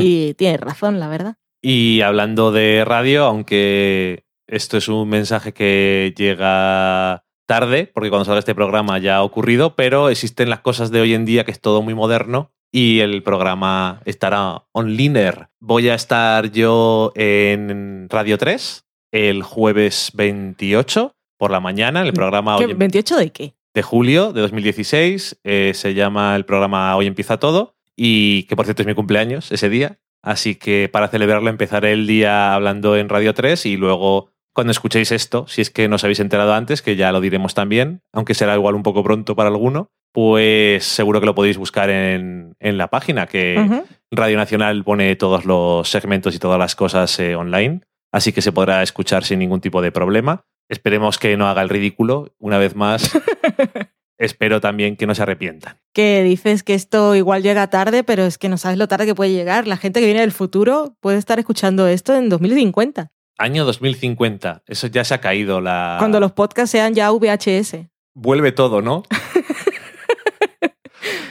Y tiene razón, la verdad.
Y hablando de radio, aunque esto es un mensaje que llega tarde, porque cuando salga este programa ya ha ocurrido, pero existen las cosas de hoy en día que es todo muy moderno y el programa estará online. Voy a estar yo en Radio 3 el jueves 28 por la mañana, el programa
¿Qué,
Hoy en-
¿28 de qué?
de julio de 2016. eh, se llama el programa Hoy empieza todo y que por cierto es mi cumpleaños ese día. Así que para celebrarlo empezaré el día hablando en Radio 3 y luego cuando escuchéis esto, si es que no os habéis enterado antes, que ya lo diremos también, aunque será igual un poco pronto para alguno, pues seguro que lo podéis buscar en, en la página, que. Radio Nacional pone todos los segmentos y todas las cosas eh, online, así que se podrá escuchar sin ningún tipo de problema. Esperemos que no haga el ridículo una vez más espero también que no se arrepientan.
Que dices que esto igual llega tarde, pero es que no sabes lo tarde que puede llegar. La gente que viene del futuro puede estar escuchando esto en 2050,
Año 2050, eso ya se ha caído la...
cuando los podcasts sean ya VHS.
Vuelve todo, ¿no?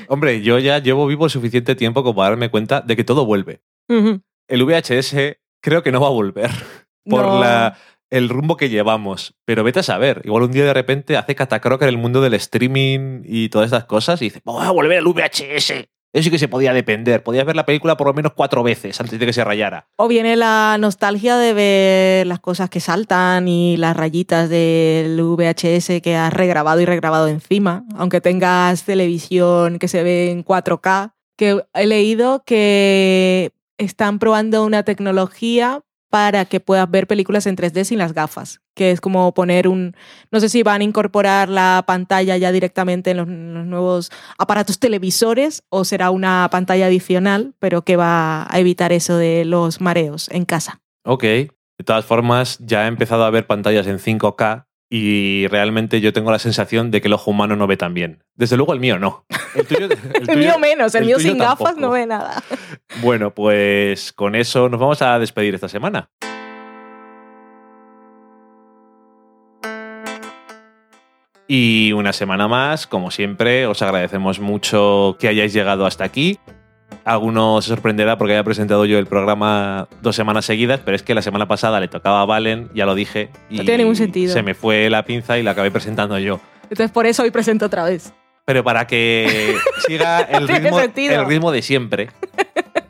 Hombre, yo ya llevo vivo suficiente tiempo como para darme cuenta de que todo vuelve. El VHS creo que no va a volver por
No.
la, el rumbo que llevamos. Pero vete a saber, igual un día de repente hace catacroca en el mundo del streaming y todas estas cosas y dice, voy a volver al VHS. Eso sí que se podía depender. Podías ver la película por lo menos cuatro veces antes de que se rayara.
O viene la nostalgia de ver las cosas que saltan y las rayitas del VHS que has regrabado y regrabado encima, aunque tengas televisión que se ve en 4K, que he leído que están probando una tecnología para que puedas ver películas en 3D sin las gafas, que es como poner un, no sé si van a incorporar la pantalla ya directamente en los, nuevos aparatos televisores o será una pantalla adicional, pero que va a evitar eso de los mareos en casa.
Ok. De todas formas, ya he empezado a ver pantallas en 5K y realmente yo tengo la sensación de que el ojo humano no ve tan bien. Desde luego el mío no. El, tuyo- el
El,
tuyo-
mío menos, el,
el
mío sin gafas no ve nada.
Bueno, pues con eso nos vamos a despedir esta semana. Y una semana más, como siempre, os agradecemos mucho que hayáis llegado hasta aquí. Alguno se sorprenderá porque haya presentado yo el programa dos semanas seguidas, pero es que la semana pasada le tocaba a Valen, ya lo dije, y
No tiene ningún sentido.
se me fue la pinza y la acabé presentando yo.
Entonces por eso hoy presento otra vez.
Pero para que siga el ritmo, el ritmo de siempre.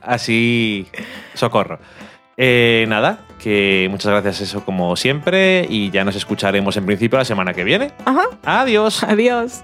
Así, socorro. Eh, nada, que muchas gracias eso como siempre y ya nos escucharemos en principio la semana que viene.
Ajá,
Adiós.
adiós.